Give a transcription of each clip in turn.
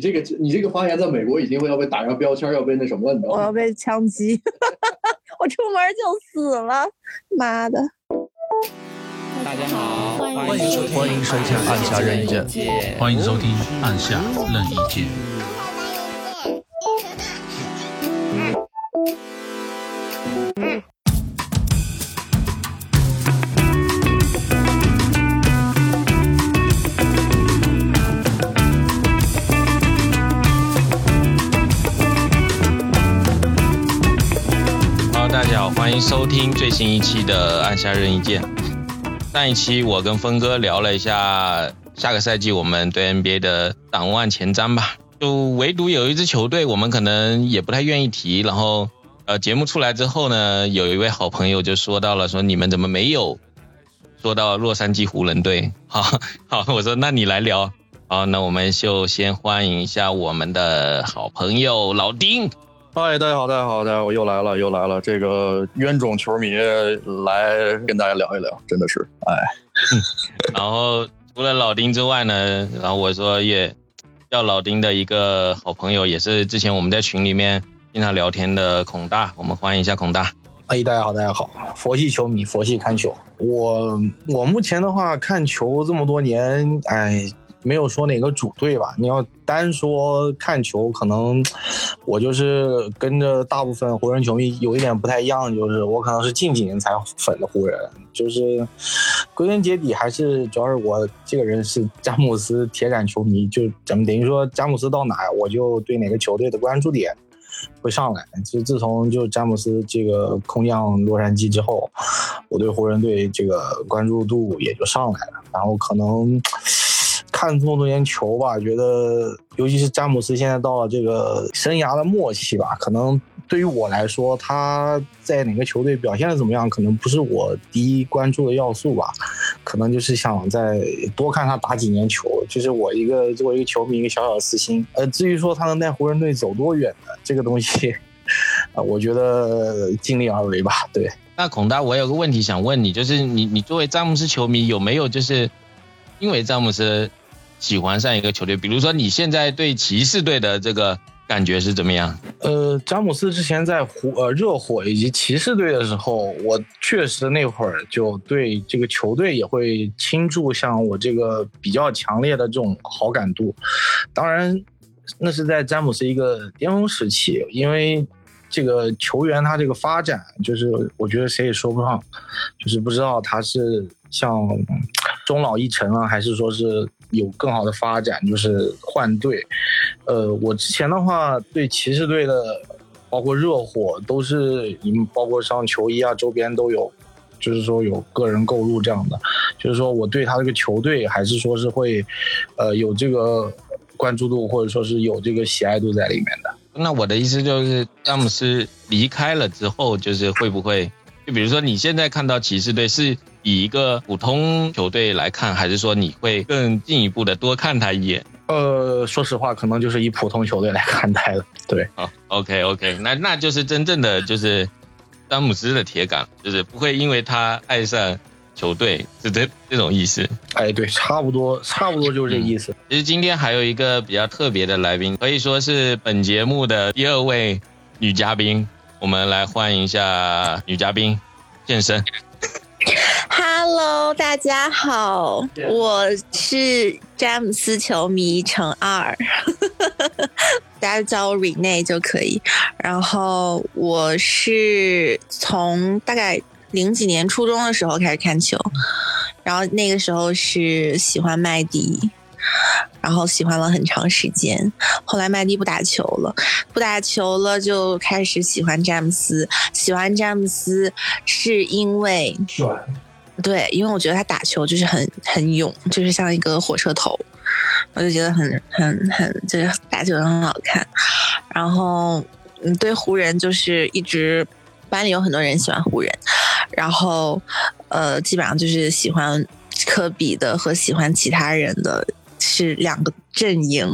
这个你这个发言在美国已经会要被打上标签，要被那什么了，你知道吗？我要被枪击，我出门就死了，妈的！大家好，欢迎收听欢迎收听《按下任意键》，欢迎收听《按下任意键》。欢迎收听最新一期的《按下任意键》。上一期我跟峰哥聊了一下下个赛季我们对 NBA 的展望前瞻吧，就唯独有一支球队我们可能也不太愿意提。然后呃，节目出来之后呢，有一位好朋友就说到了，说你们怎么没有说到洛杉矶湖人队？好好，我说那你来聊。好，那我们就先欢迎一下我们的好朋友老丁。嗨，大家好，大家好，大家我又来了，又来了。这个冤种球迷来跟大家聊一聊，真的是，哎。然后除了老丁之外呢，然后我说也叫老丁的一个好朋友，也是之前我们在群里面经常聊天的孔大，我们欢迎一下孔大。哎，大家好，大家好，佛系球迷，佛系看球。我我目前的话看球这么多年，哎。没有说哪个主队吧，你要单说看球，可能我就是跟着大部分湖人球迷有一点不太一样，就是我可能是近几年才粉的湖人，就是归根结底还是主要是我这个人是詹姆斯铁杆球迷，就怎么等于说詹姆斯到哪，我就对哪个球队的关注点会上来。其实自从就詹姆斯这个空降洛杉矶之后，我对湖人队这个关注度也就上来了，然后可能。看这么多年球吧，觉得尤其是詹姆斯现在到了这个生涯的末期吧，可能对于我来说，他在哪个球队表现的怎么样，可能不是我第一关注的要素吧，可能就是想再多看他打几年球，就是我一个作为一个球迷一个小小的私心。呃，至于说他能带湖人队走多远的这个东西，啊，我觉得尽力而为吧。对，那孔大，我有个问题想问你，就是你你作为詹姆斯球迷，有没有就是因为詹姆斯？喜欢上一个球队，比如说你现在对骑士队的这个感觉是怎么样？呃，詹姆斯之前在湖呃热火以及骑士队的时候，我确实那会儿就对这个球队也会倾注像我这个比较强烈的这种好感度。当然，那是在詹姆斯一个巅峰时期，因为这个球员他这个发展，就是我觉得谁也说不上，就是不知道他是像终老一成啊，还是说是。有更好的发展，就是换队。呃，我之前的话对骑士队的，包括热火，都是包括上球衣啊，周边都有，就是说有个人购入这样的。就是说我对他这个球队还是说是会，呃，有这个关注度或者说是有这个喜爱度在里面的。那我的意思就是，詹姆斯离开了之后，就是会不会？就比如说，你现在看到骑士队是以一个普通球队来看，还是说你会更进一步的多看他一眼？呃，说实话，可能就是以普通球队来看待了。对，好，OK OK，那那就是真正的就是詹姆斯的铁杆，就是不会因为他爱上球队，是这这种意思。哎，对，差不多，差不多就是这意思。其实今天还有一个比较特别的来宾，可以说是本节目的第二位女嘉宾。我们来欢迎一下女嘉宾健身。Hello，大家好，我是詹姆斯球迷乘二，大家叫我 Rene 就可以。然后我是从大概零几年初中的时候开始看球，然后那个时候是喜欢麦迪。然后喜欢了很长时间，后来麦迪不打球了，不打球了就开始喜欢詹姆斯。喜欢詹姆斯是因为，对，因为我觉得他打球就是很很勇，就是像一个火车头，我就觉得很很很，就是打球很好看。然后嗯，对湖人就是一直班里有很多人喜欢湖人，然后呃，基本上就是喜欢科比的和喜欢其他人的。是两个阵营，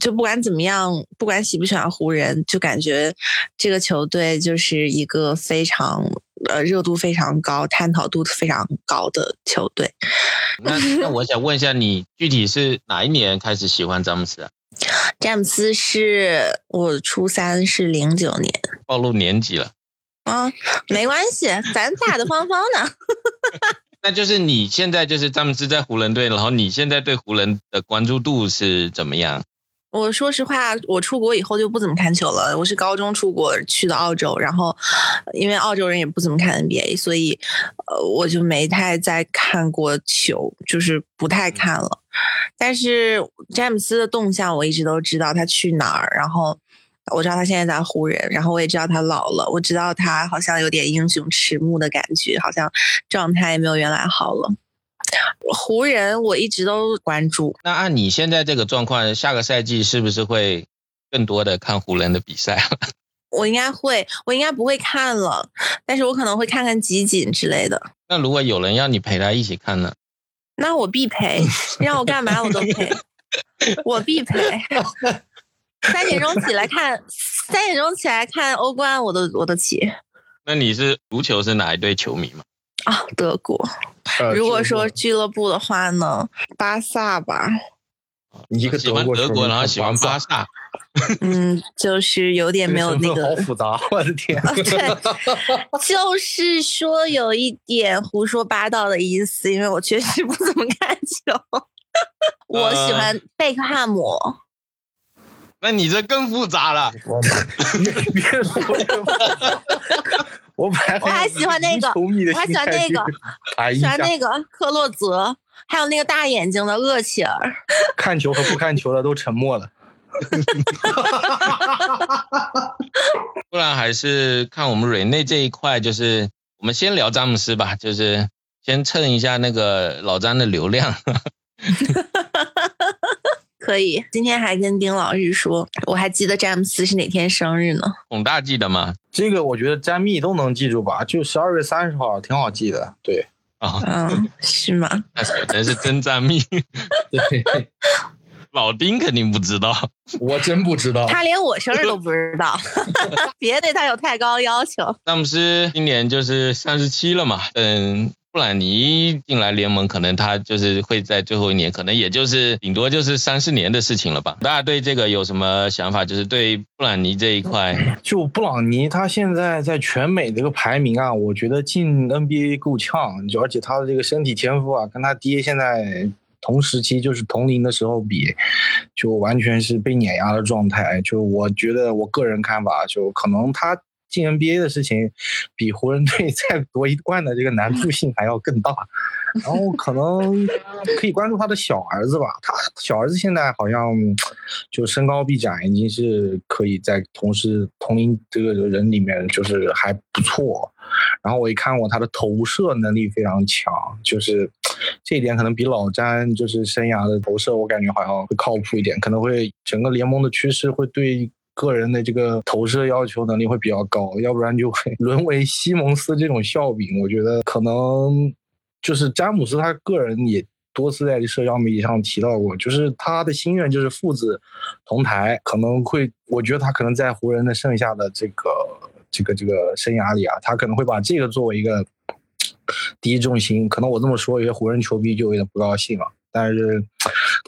就不管怎么样，不管喜不喜欢湖人，就感觉这个球队就是一个非常呃热度非常高、探讨度非常高的球队。那那我想问一下，你具体是哪一年开始喜欢詹姆斯？詹姆斯是我初三，是零九年。暴露年纪了。啊，没关系，咱打的方方的。那就是你现在就是詹姆斯在湖人队，然后你现在对湖人的关注度是怎么样？我说实话，我出国以后就不怎么看球了。我是高中出国去的澳洲，然后因为澳洲人也不怎么看 NBA，所以呃我就没太再看过球，就是不太看了。但是詹姆斯的动向我一直都知道，他去哪儿，然后我知道他现在在湖人，然后我也知道他老了，我知道他好像有点英雄迟暮的感觉，好像状态也没有原来好了。湖人我一直都关注。那按你现在这个状况，下个赛季是不是会更多的看湖人的比赛？我应该会，我应该不会看了，但是我可能会看看集锦之类的。那如果有人要你陪他一起看呢？那我必陪，让我干嘛我都陪，我必陪。三点钟起来看，三点钟起来看欧冠，我都我都起。那你是足球是哪一队球迷吗？啊，德国。如果说俱乐部的话呢，巴萨吧。你一个喜欢德国，然后喜欢巴萨。嗯，就是有点没有那个。好复杂，我的天。对，就是说有一点胡说八道的意思，因为我确实不怎么看球。我喜欢贝克汉姆。那你这更复杂了。别 说我还我还喜欢那个，我还喜欢那个，喜欢那个克洛泽，还有那个大眼睛的厄齐尔。看球和不看球的都沉默了。不然还是看我们瑞内这一块，就是我们先聊詹姆斯吧，就是先蹭一下那个老詹的流量。可以，今天还跟丁老师说，我还记得詹姆斯是哪天生日呢？孔大记得吗？这个我觉得詹密都能记住吧，就十二月三十号，挺好记的。对啊，嗯，是吗？那是真詹密。对，老丁肯定不知道，我真不知道，他连我生日都不知道，别对他有太高要求。詹姆斯今年就是三十七了嘛，嗯。布兰尼进来联盟，可能他就是会在最后一年，可能也就是顶多就是三四年的事情了吧。大家对这个有什么想法？就是对布兰尼这一块，就布朗尼他现在在全美这个排名啊，我觉得进 NBA 够呛，就而且他的这个身体天赋啊，跟他爹现在同时期就是同龄的时候比，就完全是被碾压的状态。就我觉得我个人看法，就可能他。进 NBA 的事情，比湖人队 再夺一冠的这个难度性还要更大，然后可能可以关注他的小儿子吧。他小儿子现在好像就身高臂展，已经是可以在同时同龄这个人里面就是还不错。然后我一看过他的投射能力非常强，就是这一点可能比老詹就是生涯的投射，我感觉好像会靠谱一点，可能会整个联盟的趋势会对。个人的这个投射要求能力会比较高，要不然就会 沦为西蒙斯这种笑柄。我觉得可能就是詹姆斯他个人也多次在社交媒体上提到过，就是他的心愿就是父子同台，可能会，我觉得他可能在湖人的剩下的这个这个这个生涯里啊，他可能会把这个作为一个第一重心。可能我这么说，有些湖人球迷就有点不高兴了，但是。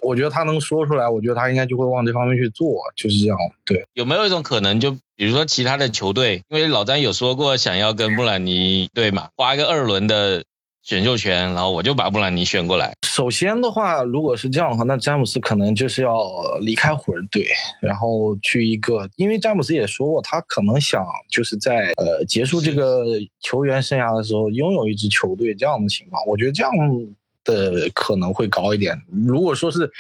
我觉得他能说出来，我觉得他应该就会往这方面去做，就是这样。对，有没有一种可能，就比如说其他的球队，因为老詹有说过想要跟布兰尼对嘛，花一个二轮的选秀权，然后我就把布兰尼选过来。首先的话，如果是这样的话，那詹姆斯可能就是要离开湖人队，然后去一个，因为詹姆斯也说过，他可能想就是在呃结束这个球员生涯的时候拥有一支球队这样的情况。我觉得这样。的可能会高一点。如果说是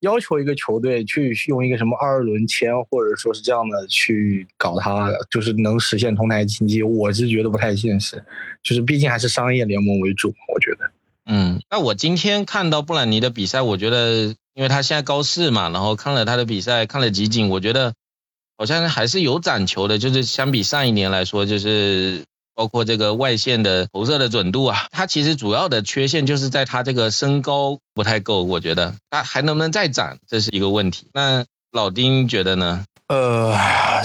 要求一个球队去用一个什么二轮签，或者说是这样的去搞它，就是能实现同台竞技，我是觉得不太现实。就是毕竟还是商业联盟为主，我觉得。嗯，那我今天看到布兰尼的比赛，我觉得，因为他现在高四嘛，然后看了他的比赛，看了集锦，我觉得好像还是有攒球的，就是相比上一年来说，就是。包括这个外线的投射的准度啊，它其实主要的缺陷就是在它这个身高不太够，我觉得它还能不能再长，这是一个问题。那老丁觉得呢？呃，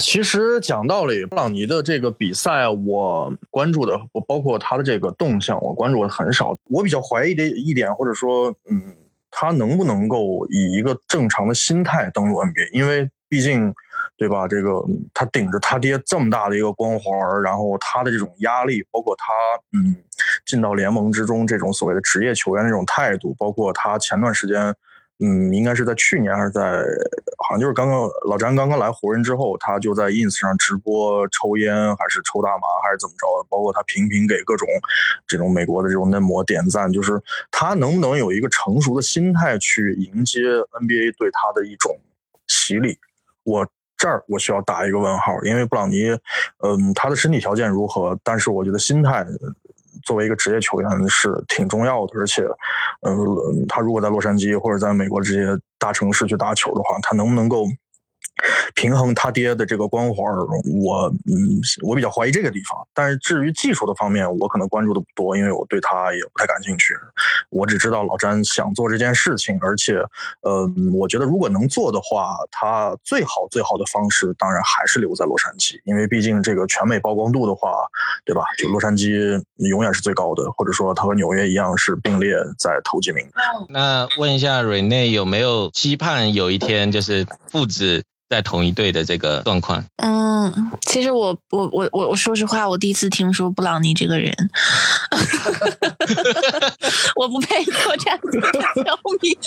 其实讲道理，布朗尼的这个比赛我关注的，我包括他的这个动向，我关注的很少。我比较怀疑的一点，或者说，嗯，他能不能够以一个正常的心态登陆 NBA？因为毕竟，对吧？这个他顶着他爹这么大的一个光环，然后他的这种压力，包括他嗯进到联盟之中这种所谓的职业球员的这种态度，包括他前段时间。嗯，应该是在去年还是在，好像就是刚刚老詹刚刚来湖人之后，他就在 ins 上直播抽烟，还是抽大麻，还是怎么着？包括他频频给各种这种美国的这种嫩模点赞，就是他能不能有一个成熟的心态去迎接 NBA 对他的一种洗礼？我这儿我需要打一个问号，因为布朗尼，嗯，他的身体条件如何？但是我觉得心态。作为一个职业球员是挺重要的，而且，嗯，他如果在洛杉矶或者在美国这些大城市去打球的话，他能不能够？平衡他爹的这个光环，我嗯，我比较怀疑这个地方。但是至于技术的方面，我可能关注的不多，因为我对他也不太感兴趣。我只知道老詹想做这件事情，而且，呃，我觉得如果能做的话，他最好最好的方式当然还是留在洛杉矶，因为毕竟这个全美曝光度的话，对吧？就洛杉矶永远是最高的，或者说他和纽约一样是并列在头几名。那问一下瑞内有没有期盼有一天就是父子？在同一队的这个状况，嗯，其实我我我我我说实话，我第一次听说布朗尼这个人，我不配做这样的球迷，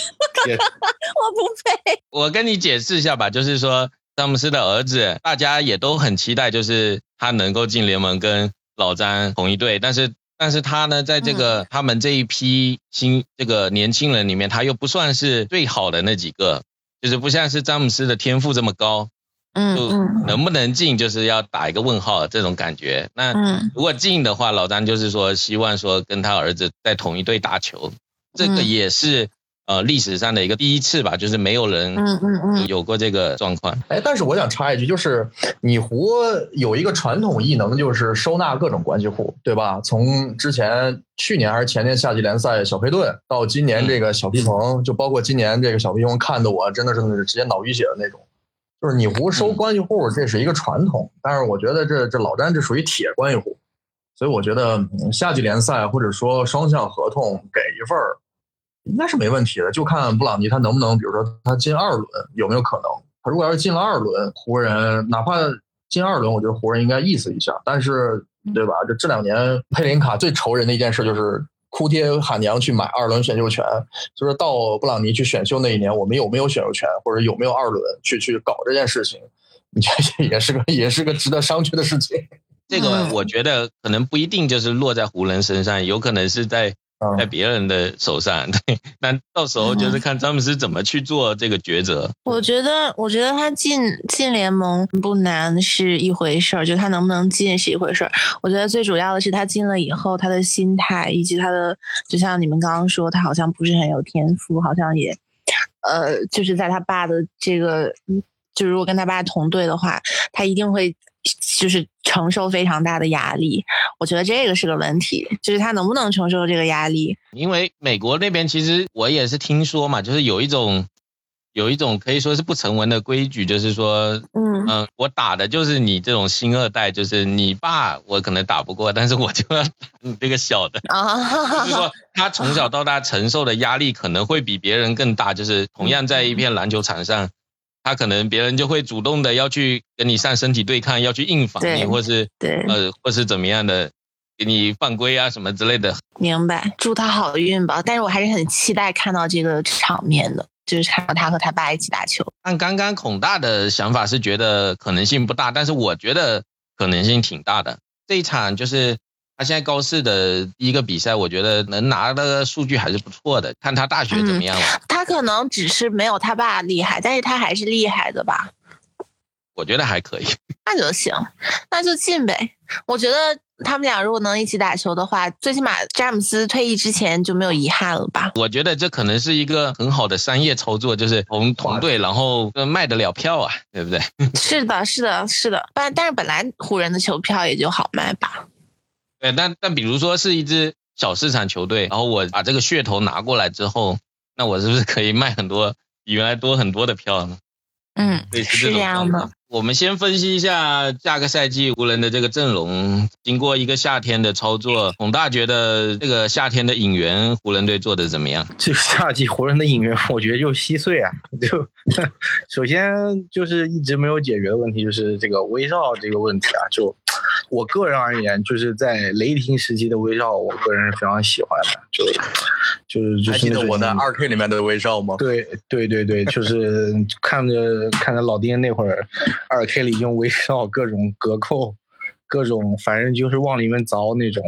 我不配。我跟你解释一下吧，就是说詹姆斯的儿子，大家也都很期待，就是他能够进联盟跟老詹同一队，但是但是他呢，在这个他们这一批新这个年轻人里面，他又不算是最好的那几个。就是不像是詹姆斯的天赋这么高，嗯，就能不能进，就是要打一个问号这种感觉。那如果进的话，老詹就是说希望说跟他儿子在同一队打球，这个也是。呃，历史上的一个第一次吧，就是没有人嗯嗯嗯有过这个状况。哎，但是我想插一句，就是你湖有一个传统异能，就是收纳各种关系户，对吧？从之前去年还是前年夏季联赛小佩顿，到今年这个小皮蓬，就包括今年这个小皮蓬，看的我真的是直接脑淤血的那种。就是你湖收关系户，这是一个传统，但是我觉得这这老詹这属于铁关系户，所以我觉得夏季联赛或者说双向合同给一份儿。应该是没问题的，就看布朗尼他能不能，比如说他进二轮有没有可能。他如果要是进了二轮，湖人哪怕进二轮，我觉得湖人应该意思一下。但是，对吧？这这两年佩林卡最愁人的一件事就是哭爹喊娘去买二轮选秀权，就是到布朗尼去选秀那一年，我们有没有选秀权，或者有没有二轮去去搞这件事情，你 这也是个也是个值得商榷的事情。这个我觉得可能不一定就是落在湖人身上，有可能是在。在别人的手上，对，那到时候就是看詹姆斯怎么去做这个抉择。我觉得，我觉得他进进联盟不难是一回事儿，就他能不能进是一回事儿。我觉得最主要的是他进了以后，他的心态以及他的，就像你们刚刚说，他好像不是很有天赋，好像也，呃，就是在他爸的这个，就如果跟他爸同队的话，他一定会。就是承受非常大的压力，我觉得这个是个问题，就是他能不能承受这个压力？因为美国那边其实我也是听说嘛，就是有一种有一种可以说是不成文的规矩，就是说，嗯嗯，我打的就是你这种新二代，就是你爸我可能打不过，但是我就要打你这个小的啊，就是说他从小到大承受的压力可能会比别人更大，就是同样在一片篮球场上。他可能别人就会主动的要去跟你上身体对抗，要去硬防你，或是对呃，或是怎么样的，给你犯规啊什么之类的。明白，祝他好运吧。但是我还是很期待看到这个场面的，就是看到他和他爸一起打球。按刚刚孔大的想法是觉得可能性不大，但是我觉得可能性挺大的。这一场就是。他现在高四的第一个比赛，我觉得能拿的数据还是不错的。看他大学怎么样了？他可能只是没有他爸厉害，但是他还是厉害的吧？我觉得还可以。那就行，那就进呗。我觉得他们俩如果能一起打球的话，最起码詹姆斯退役之前就没有遗憾了吧？我觉得这可能是一个很好的商业操作，就是同同队，然后卖得了票啊，对不对？是的，是的，是的。但但是本来湖人的球票也就好卖吧。对，但但比如说是一支小市场球队，然后我把这个噱头拿过来之后，那我是不是可以卖很多，比原来多很多的票呢？嗯，对，是这种这样的。我们先分析一下下个赛季湖人的这个阵容。经过一个夏天的操作，孔大觉得这个夏天的引援湖人队做的怎么样？这个夏季湖人的引援，我觉得就稀碎啊！就 首先就是一直没有解决的问题，就是这个威少这个问题啊。就我个人而言，就是在雷霆时期的威少，我个人是非常喜欢的。就就是就还记得是那种我在二 K 里面的威少吗？对对对对，就是看着看着老爹那会儿，二 K 里用威少各种隔扣，各种反正就是往里面凿那种，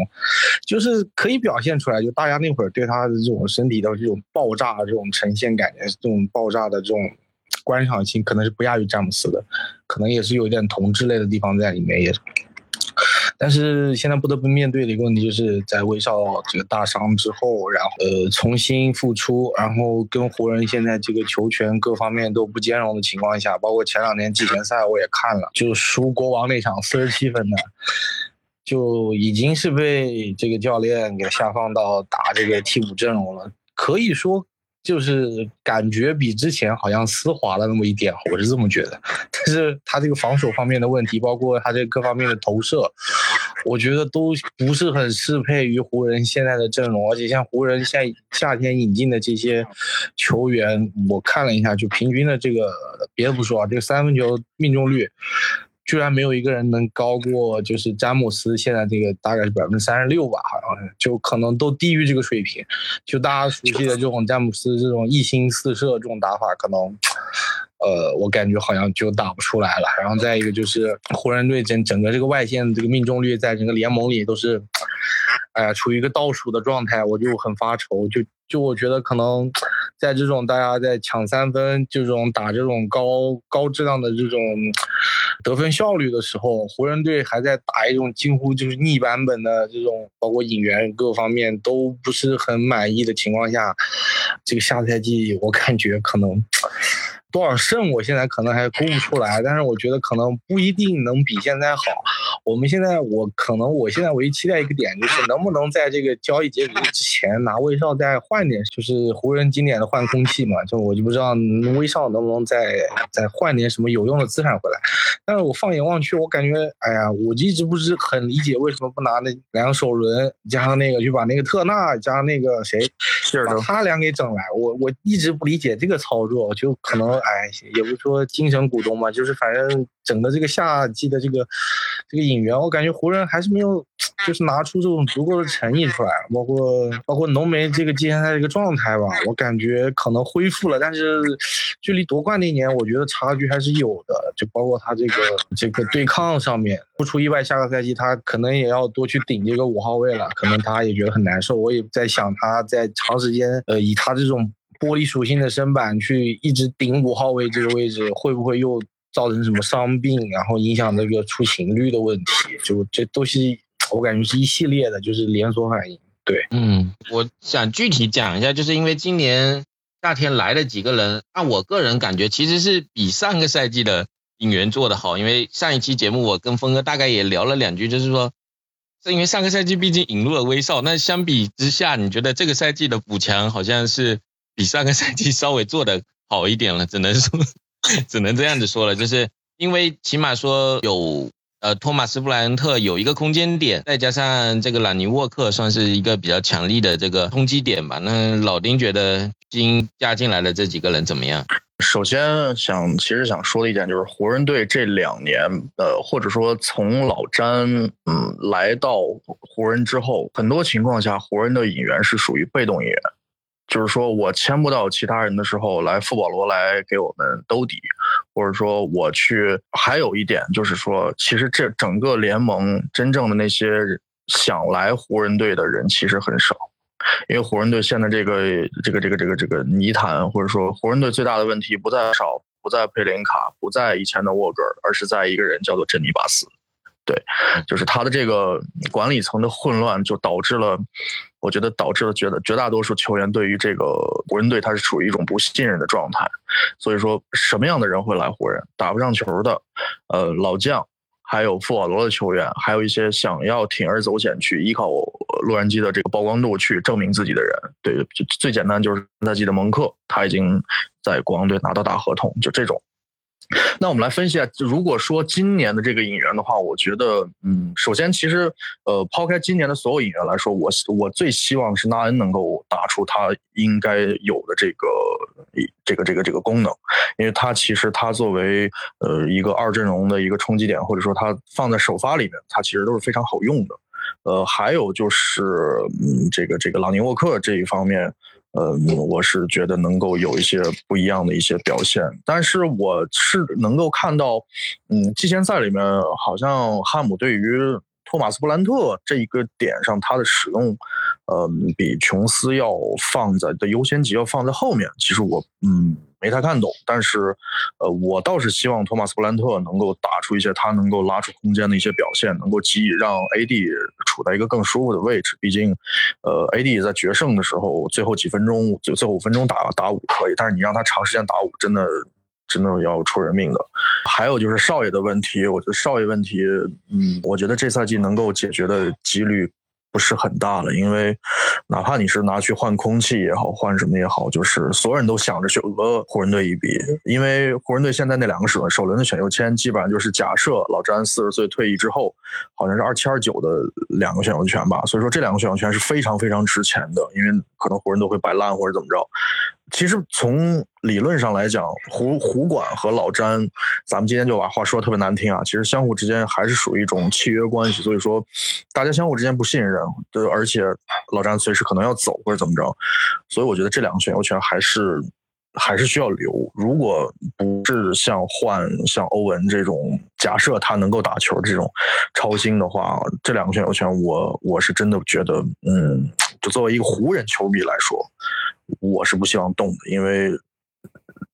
就是可以表现出来，就大家那会儿对他的这种身体的这种爆炸这种呈现感觉，这种爆炸的这种观赏性，可能是不亚于詹姆斯的，可能也是有一点同质类的地方在里面，也是。但是现在不得不面对的一个问题，就是在威少这个大伤之后，然后呃重新复出，然后跟湖人现在这个球权各方面都不兼容的情况下，包括前两年季前赛我也看了，就输国王那场四十七分的，就已经是被这个教练给下放到打这个替补阵容了，可以说。就是感觉比之前好像丝滑了那么一点，我是这么觉得。但是他这个防守方面的问题，包括他这各方面的投射，我觉得都不是很适配于湖人现在的阵容。而且像湖人现在夏天引进的这些球员，我看了一下，就平均的这个，别的不说啊，这个三分球命中率。居然没有一个人能高过，就是詹姆斯现在这个大概是百分之三十六吧，好像是，就可能都低于这个水平。就大家熟悉的这种詹姆斯这种一心四射这种打法，可能，呃，我感觉好像就打不出来了。然后再一个就是湖人队整整个这个外线的这个命中率，在整个联盟里都是，哎呀，处于一个倒数的状态，我就很发愁。就就我觉得可能。在这种大家在抢三分、这种打这种高高质量的这种得分效率的时候，湖人队还在打一种近乎就是逆版本的这种，包括引援各方面都不是很满意的情况下，这个下赛季我感觉可能。多少胜，我现在可能还估不出来，但是我觉得可能不一定能比现在好。我们现在，我可能我现在唯一期待一个点就是能不能在这个交易截止之前拿威少再换点，就是湖人经典的换空气嘛。就我就不知道威少能不能再再换点什么有用的资产回来。但是我放眼望去，我感觉，哎呀，我一直不是很理解为什么不拿那两首轮加上那个，就把那个特纳加上那个谁，把他俩给整来。我我一直不理解这个操作，就可能。哎，也不是说精神股东嘛，就是反正整个这个夏季的这个这个引援，我感觉湖人还是没有，就是拿出这种足够的诚意出来，包括包括浓眉这个季前赛这个状态吧，我感觉可能恢复了，但是距离夺冠那年，我觉得差距还是有的，就包括他这个这个对抗上面，不出意外，下个赛季他可能也要多去顶这个五号位了，可能他也觉得很难受，我也在想他在长时间呃以他这种。玻璃属性的身板去一直顶五号位这个位置，会不会又造成什么伤病，然后影响这个出勤率的问题？就这都是我感觉是一系列的，就是连锁反应。对，嗯，我想具体讲一下，就是因为今年夏天来了几个人，按我个人感觉，其实是比上个赛季的引援做的好。因为上一期节目我跟峰哥大概也聊了两句，就是说，是因为上个赛季毕竟引入了威少，那相比之下，你觉得这个赛季的补强好像是？比上个赛季稍微做的好一点了，只能说，只能这样子说了，就是因为起码说有呃托马斯布莱恩特有一个空间点，再加上这个朗尼沃克算是一个比较强力的这个冲击点吧。那老丁觉得新加进来的这几个人怎么样？首先想其实想说的一点就是湖人队这两年呃或者说从老詹嗯来到湖人之后，很多情况下湖人的引援是属于被动引援。就是说我签不到其他人的时候，来富保罗来给我们兜底，或者说我去。还有一点就是说，其实这整个联盟真正的那些想来湖人队的人其实很少，因为湖人队现在这个这个这个这个这个泥潭，或者说湖人队最大的问题不在少，不在佩林卡，不在以前的沃格尔，而是在一个人叫做珍妮巴斯。对，就是他的这个管理层的混乱，就导致了，我觉得导致了觉得绝大多数球员对于这个湖人队他是处于一种不信任的状态。所以说，什么样的人会来湖人？打不上球的，呃，老将，还有富瓦罗的球员，还有一些想要铤而走险去依靠洛杉矶的这个曝光度去证明自己的人。对，最简单就是赛季的蒙克，他已经在国王队拿到大合同，就这种。那我们来分析一下，如果说今年的这个引援的话，我觉得，嗯，首先其实，呃，抛开今年的所有引援来说，我我最希望是纳恩能够打出他应该有的这个这个这个这个功能，因为他其实他作为呃一个二阵容的一个冲击点，或者说他放在首发里面，他其实都是非常好用的。呃，还有就是，嗯，这个这个朗尼沃克这一方面。呃，我是觉得能够有一些不一样的一些表现，但是我是能够看到，嗯，季前赛里面好像汉姆对于托马斯布兰特这一个点上，他的使用，呃，比琼斯要放在的优先级要放在后面。其实我，嗯。没太看懂，但是，呃，我倒是希望托马斯布兰特能够打出一些他能够拉出空间的一些表现，能够给予让 AD 处在一个更舒服的位置。毕竟，呃，AD 在决胜的时候，最后几分钟，最最后五分钟打打五可以，但是你让他长时间打五，真的真的要出人命的。还有就是少爷的问题，我觉得少爷问题，嗯，我觉得这赛季能够解决的几率。不是很大了，因为哪怕你是拿去换空气也好，换什么也好，就是所有人都想着去讹湖人队一笔。因为湖人队现在那两个首首轮的选秀签，基本上就是假设老詹四十岁退役之后，好像是二七二九的两个选秀权吧。所以说这两个选秀权是非常非常值钱的，因为可能湖人都会摆烂或者怎么着。其实从理论上来讲，胡胡管和老詹，咱们今天就把话说的特别难听啊。其实相互之间还是属于一种契约关系，所以说大家相互之间不信任，对，而且老詹随时可能要走或者怎么着，所以我觉得这两个选秀权还是还是需要留。如果不是像换像欧文这种假设他能够打球这种超星的话，这两个选秀权我我是真的觉得，嗯，就作为一个湖人球迷来说。我是不希望动的，因为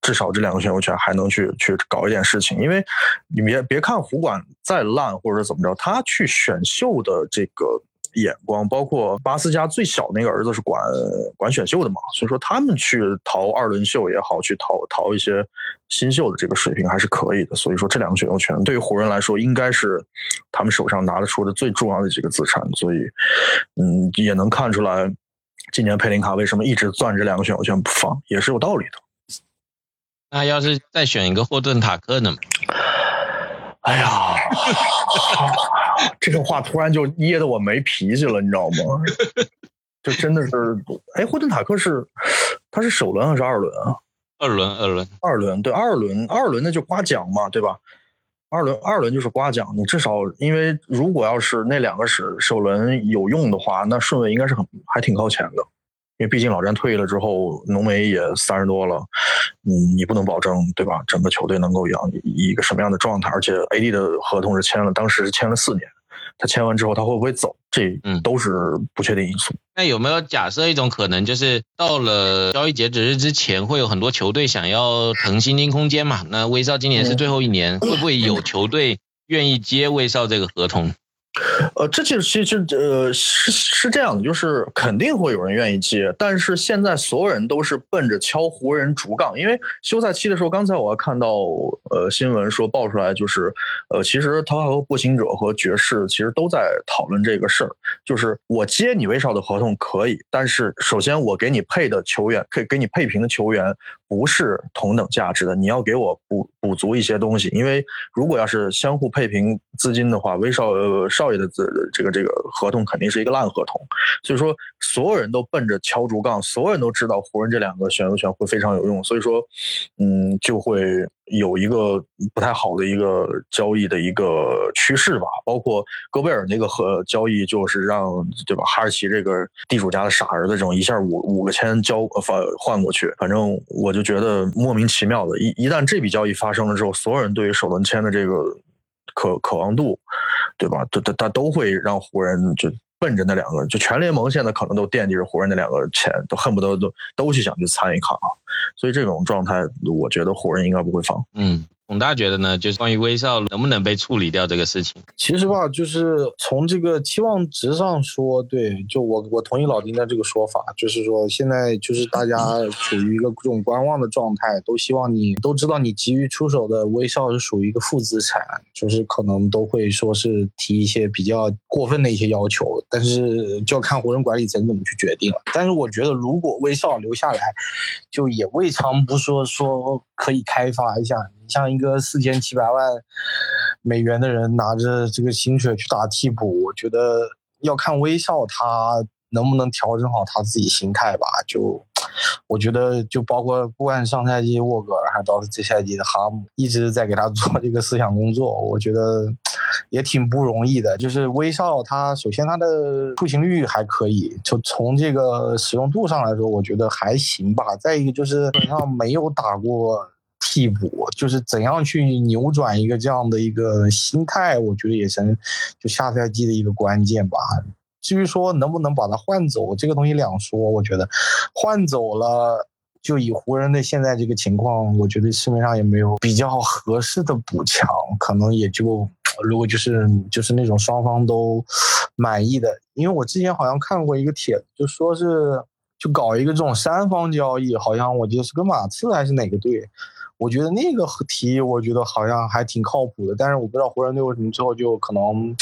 至少这两个选秀权还能去去搞一点事情。因为你别别看胡管再烂或者怎么着，他去选秀的这个眼光，包括巴斯加最小那个儿子是管管选秀的嘛，所以说他们去淘二轮秀也好，去淘淘一些新秀的这个水平还是可以的。所以说这两个选秀权对于湖人来说，应该是他们手上拿得出的最重要的几个资产。所以，嗯，也能看出来。今年佩林卡为什么一直攥着两个选秀权不放，也是有道理的。那要是再选一个霍顿塔克呢？哎呀，这个话突然就噎得我没脾气了，你知道吗？就真的是，哎，霍顿塔克是他是首轮还是二轮啊？二轮，二轮，二轮，对，二轮，二轮那就刮奖嘛，对吧？二轮二轮就是刮奖，你至少因为如果要是那两个首首轮有用的话，那顺位应该是很还挺靠前的，因为毕竟老詹退役了之后，浓眉也三十多了，嗯，你不能保证对吧？整个球队能够养一个什么样的状态？而且 AD 的合同是签了，当时是签了四年。他签完之后，他会不会走？这嗯都是不确定因素。那有没有假设一种可能，就是到了交易截止日之前，会有很多球队想要腾薪金空间嘛？那威少今年是最后一年，会不会有球队愿意接威少这个合同？呃，这其实其实呃是是这样的，就是肯定会有人愿意接，但是现在所有人都是奔着敲湖人竹杠，因为休赛期的时候，刚才我看到呃新闻说爆出来，就是呃其实他和步行者和爵士其实都在讨论这个事儿，就是我接你威少的合同可以，但是首先我给你配的球员，可以给你配平的球员。不是同等价值的，你要给我补补足一些东西，因为如果要是相互配平资金的话，威少呃少爷的这这个这个合同肯定是一个烂合同，所以说所有人都奔着敲竹杠，所有人都知道湖人这两个选秀权会非常有用，所以说嗯就会。有一个不太好的一个交易的一个趋势吧，包括戈贝尔那个和交易，就是让对吧？哈士奇这个地主家的傻儿子，这种一下五五个签交换换过去，反正我就觉得莫名其妙的。一一旦这笔交易发生了之后，所有人对于首轮签的这个渴渴望度，对吧？他他他都会让湖人就。奔着那两个，就全联盟现在可能都惦记着湖人那两个钱，都恨不得都都去想去参一卡，所以这种状态，我觉得湖人应该不会放。嗯。孔大觉得呢，就是关于威少能不能被处理掉这个事情。其实吧，就是从这个期望值上说，对，就我我同意老丁的这个说法，就是说现在就是大家处于一个这种观望的状态，都希望你都知道你急于出手的威少是属于一个负资产，就是可能都会说是提一些比较过分的一些要求，但是就要看湖人管理层怎么去决定了。但是我觉得如果威少留下来，就也未尝不说说可以开发一下。像一个四千七百万美元的人拿着这个薪水去打替补，我觉得要看威少他能不能调整好他自己心态吧。就我觉得，就包括不管上赛季沃格尔，还是到这赛季的哈姆，一直在给他做这个思想工作，我觉得也挺不容易的。就是威少他首先他的出勤率还可以，就从这个使用度上来说，我觉得还行吧。再一个就是基本上没有打过。替补就是怎样去扭转一个这样的一个心态，我觉得也是就下赛季的一个关键吧。至于说能不能把他换走，这个东西两说。我觉得换走了，就以湖人的现在这个情况，我觉得市面上也没有比较合适的补强，可能也就如果就是就是那种双方都满意的。因为我之前好像看过一个帖子，就说是就搞一个这种三方交易，好像我记得是跟马刺还是哪个队。我觉得那个题，我觉得好像还挺靠谱的，但是我不知道湖人队为什么最后就可能。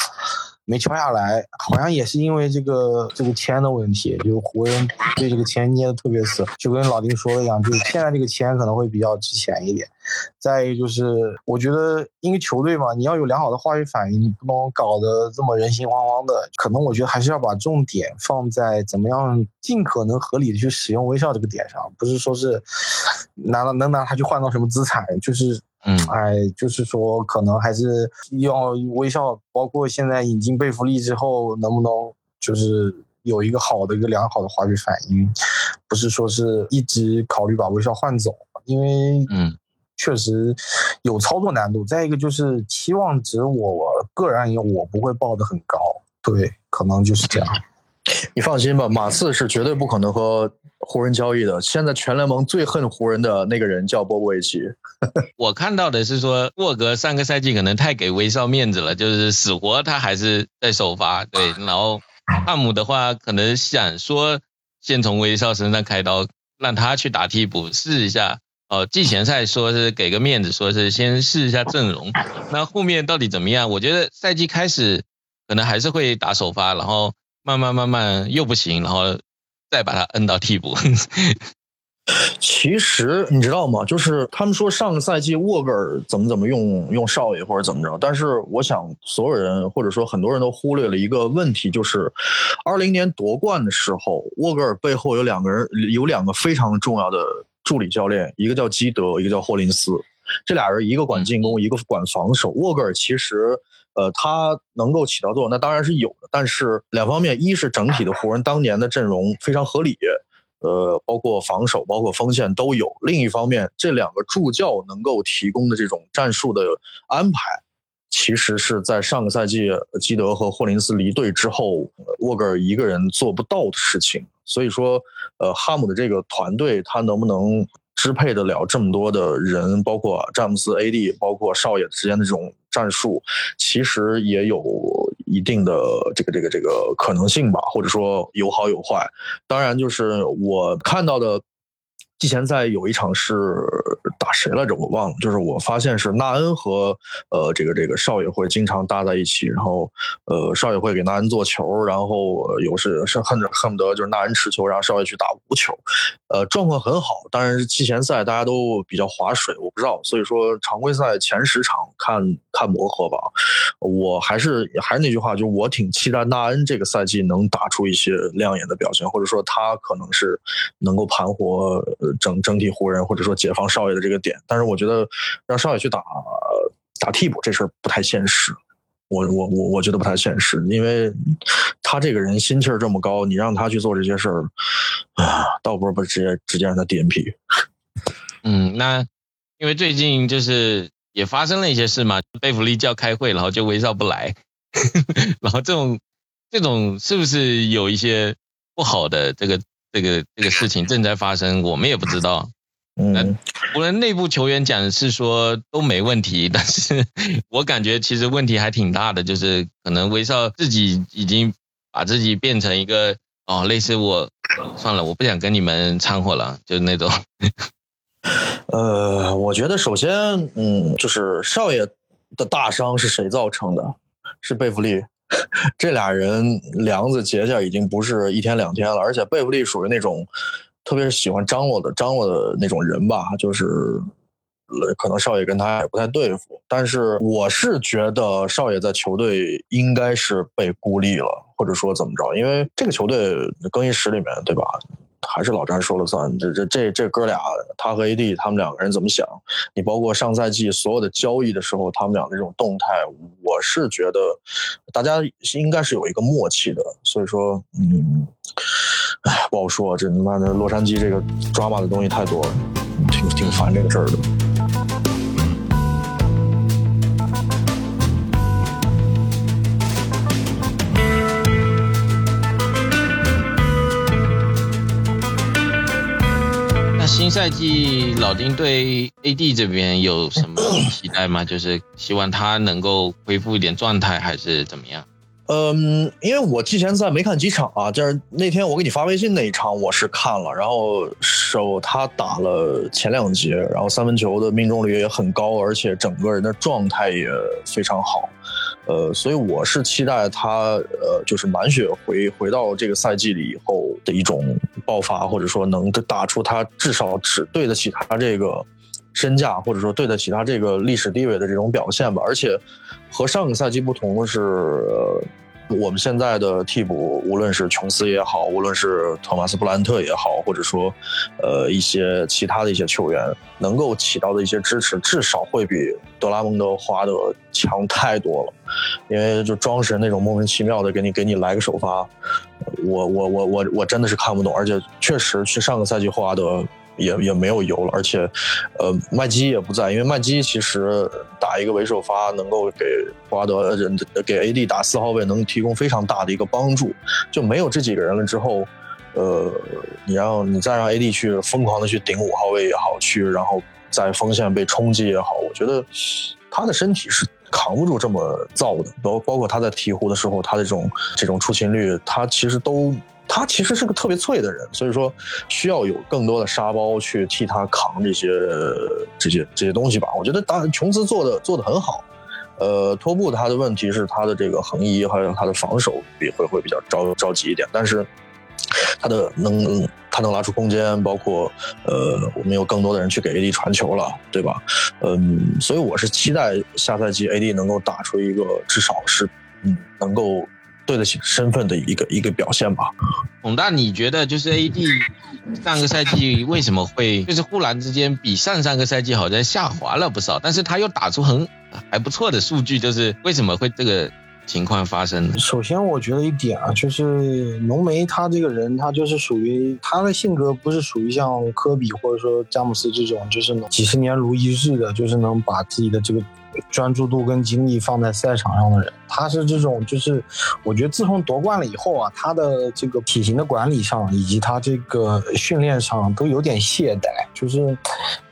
没敲下来，好像也是因为这个这个签的问题，就是湖人对这个签捏的特别死，就跟老丁说的一样，就是现在这个签可能会比较值钱一点。再一个就是，我觉得因为球队嘛，你要有良好的化学反应，你不能搞得这么人心惶惶的。可能我觉得还是要把重点放在怎么样尽可能合理的去使用微笑这个点上，不是说是拿了能拿它去换到什么资产，就是。嗯，哎，就是说，可能还是要微笑，包括现在引进贝弗利之后，能不能就是有一个好的一个良好的化学反应，不是说是一直考虑把微笑换走，因为嗯，确实有操作难度。再一个就是期望值，我我个人我不会报的很高，对，可能就是这样。你放心吧，马刺是绝对不可能和湖人交易的。现在全联盟最恨湖人的那个人叫波波维奇。我看到的是说，沃格上个赛季可能太给威少面子了，就是死活他还是在首发。对，然后汉姆的话可能想说，先从威少身上开刀，让他去打替补试一下。哦，季前赛说是给个面子，说是先试一下阵容。那后面到底怎么样？我觉得赛季开始可能还是会打首发，然后。慢慢慢慢又不行，然后再把他摁到替补。其实你知道吗？就是他们说上个赛季沃格尔怎么怎么用用少爷或者怎么着，但是我想所有人或者说很多人都忽略了一个问题，就是二零年夺冠的时候，沃格尔背后有两个人，有两个非常重要的助理教练，一个叫基德，一个叫霍林斯。这俩人一个管进攻，一个管防守。沃格尔其实。呃，他能够起到作用，那当然是有的。但是两方面，一是整体的湖人当年的阵容非常合理，呃，包括防守、包括锋线都有。另一方面，这两个助教能够提供的这种战术的安排，其实是在上个赛季基德和霍林斯离队之后，沃格尔一个人做不到的事情。所以说，呃，哈姆的这个团队他能不能支配得了这么多的人，包括詹姆斯、AD，包括少爷之间的这种。战术其实也有一定的这个这个这个可能性吧，或者说有好有坏。当然，就是我看到的。季前赛有一场是谁来着？我忘了。就是我发现是纳恩和呃这个这个少爷会经常搭在一起，然后呃少爷会给纳恩做球，然后有时是恨着恨不得就是纳恩持球，然后少爷去打无球，呃状况很好。当然是季前赛大家都比较划水，我不知道。所以说常规赛前十场看看磨合吧。我还是还是那句话，就我挺期待纳恩这个赛季能打出一些亮眼的表现，或者说他可能是能够盘活。整整体湖人或者说解放少爷的这个点，但是我觉得让少爷去打打替补这事儿不太现实，我我我我觉得不太现实，因为他这个人心气儿这么高，你让他去做这些事儿啊，倒不如不直接直接让他 DNP。嗯，那因为最近就是也发生了一些事嘛，贝弗利叫开会，然后就威少不来，然后这种这种是不是有一些不好的这个？这个这个事情正在发生，我们也不知道。嗯，无论内部球员讲是说都没问题，但是我感觉其实问题还挺大的，就是可能威少自己已经把自己变成一个哦，类似我算了，我不想跟你们掺和了，就是那种。呃，我觉得首先，嗯，就是少爷的大伤是谁造成的？是贝弗利。这俩人梁子结下已经不是一天两天了，而且贝弗利属于那种，特别是喜欢张罗的张罗的那种人吧，就是可能少爷跟他也不太对付。但是我是觉得少爷在球队应该是被孤立了，或者说怎么着？因为这个球队更衣室里面，对吧？还是老詹说了算。这这这这哥俩，他和 AD 他们两个人怎么想？你包括上赛季所有的交易的时候，他们俩的这种动态，我是觉得大家应该是有一个默契的。所以说，嗯，哎，不好说。这他妈的洛杉矶这个抓马的东西太多了，挺挺烦这个事儿的。那新赛季老丁对 AD 这边有什么期待吗？就是希望他能够恢复一点状态，还是怎么样？嗯，因为我季前赛没看几场啊，就是那天我给你发微信那一场我是看了，然后手他打了前两节，然后三分球的命中率也很高，而且整个人的状态也非常好，呃，所以我是期待他呃就是满血回回到这个赛季里以后的一种爆发，或者说能打出他至少只对得起他这个。身价，或者说对得起他这个历史地位的这种表现吧。而且和上个赛季不同的是，我们现在的替补，无论是琼斯也好，无论是托马斯布兰特也好，或者说呃一些其他的一些球员，能够起到的一些支持，至少会比德拉蒙德、华德强太多了。因为就庄神那种莫名其妙的给你给你来个首发，我我我我我真的是看不懂。而且确实去上个赛季霍华德。也也没有油了，而且，呃，麦基也不在，因为麦基其实打一个为首发，能够给华德、给 AD 打四号位，能提供非常大的一个帮助。就没有这几个人了之后，呃，你让你再让 AD 去疯狂的去顶五号位也好，去然后在锋线被冲击也好，我觉得他的身体是扛不住这么造的。包包括他在鹈鹕的时候，他的这种这种出勤率，他其实都。他其实是个特别脆的人，所以说需要有更多的沙包去替他扛这些这些这些东西吧。我觉得当然琼斯做的做的很好，呃，托布他的问题是他的这个横移还有他的防守比会会比较着着急一点，但是他的能他能拉出空间，包括呃我们有更多的人去给 AD 传球了，对吧？嗯，所以我是期待下赛季 AD 能够打出一个至少是嗯能够。对得起身份的一个一个表现吧。孔大，你觉得就是 AD 上个赛季为什么会就是忽然之间比上上个赛季好像下滑了不少，但是他又打出很还不错的数据，就是为什么会这个情况发生的？首先，我觉得一点啊，就是浓眉他这个人，他就是属于他的性格不是属于像科比或者说詹姆斯这种，就是几十年如一日的，就是能把自己的这个。专注度跟精力放在赛场上的人，他是这种，就是我觉得自从夺冠了以后啊，他的这个体型的管理上以及他这个训练上都有点懈怠，就是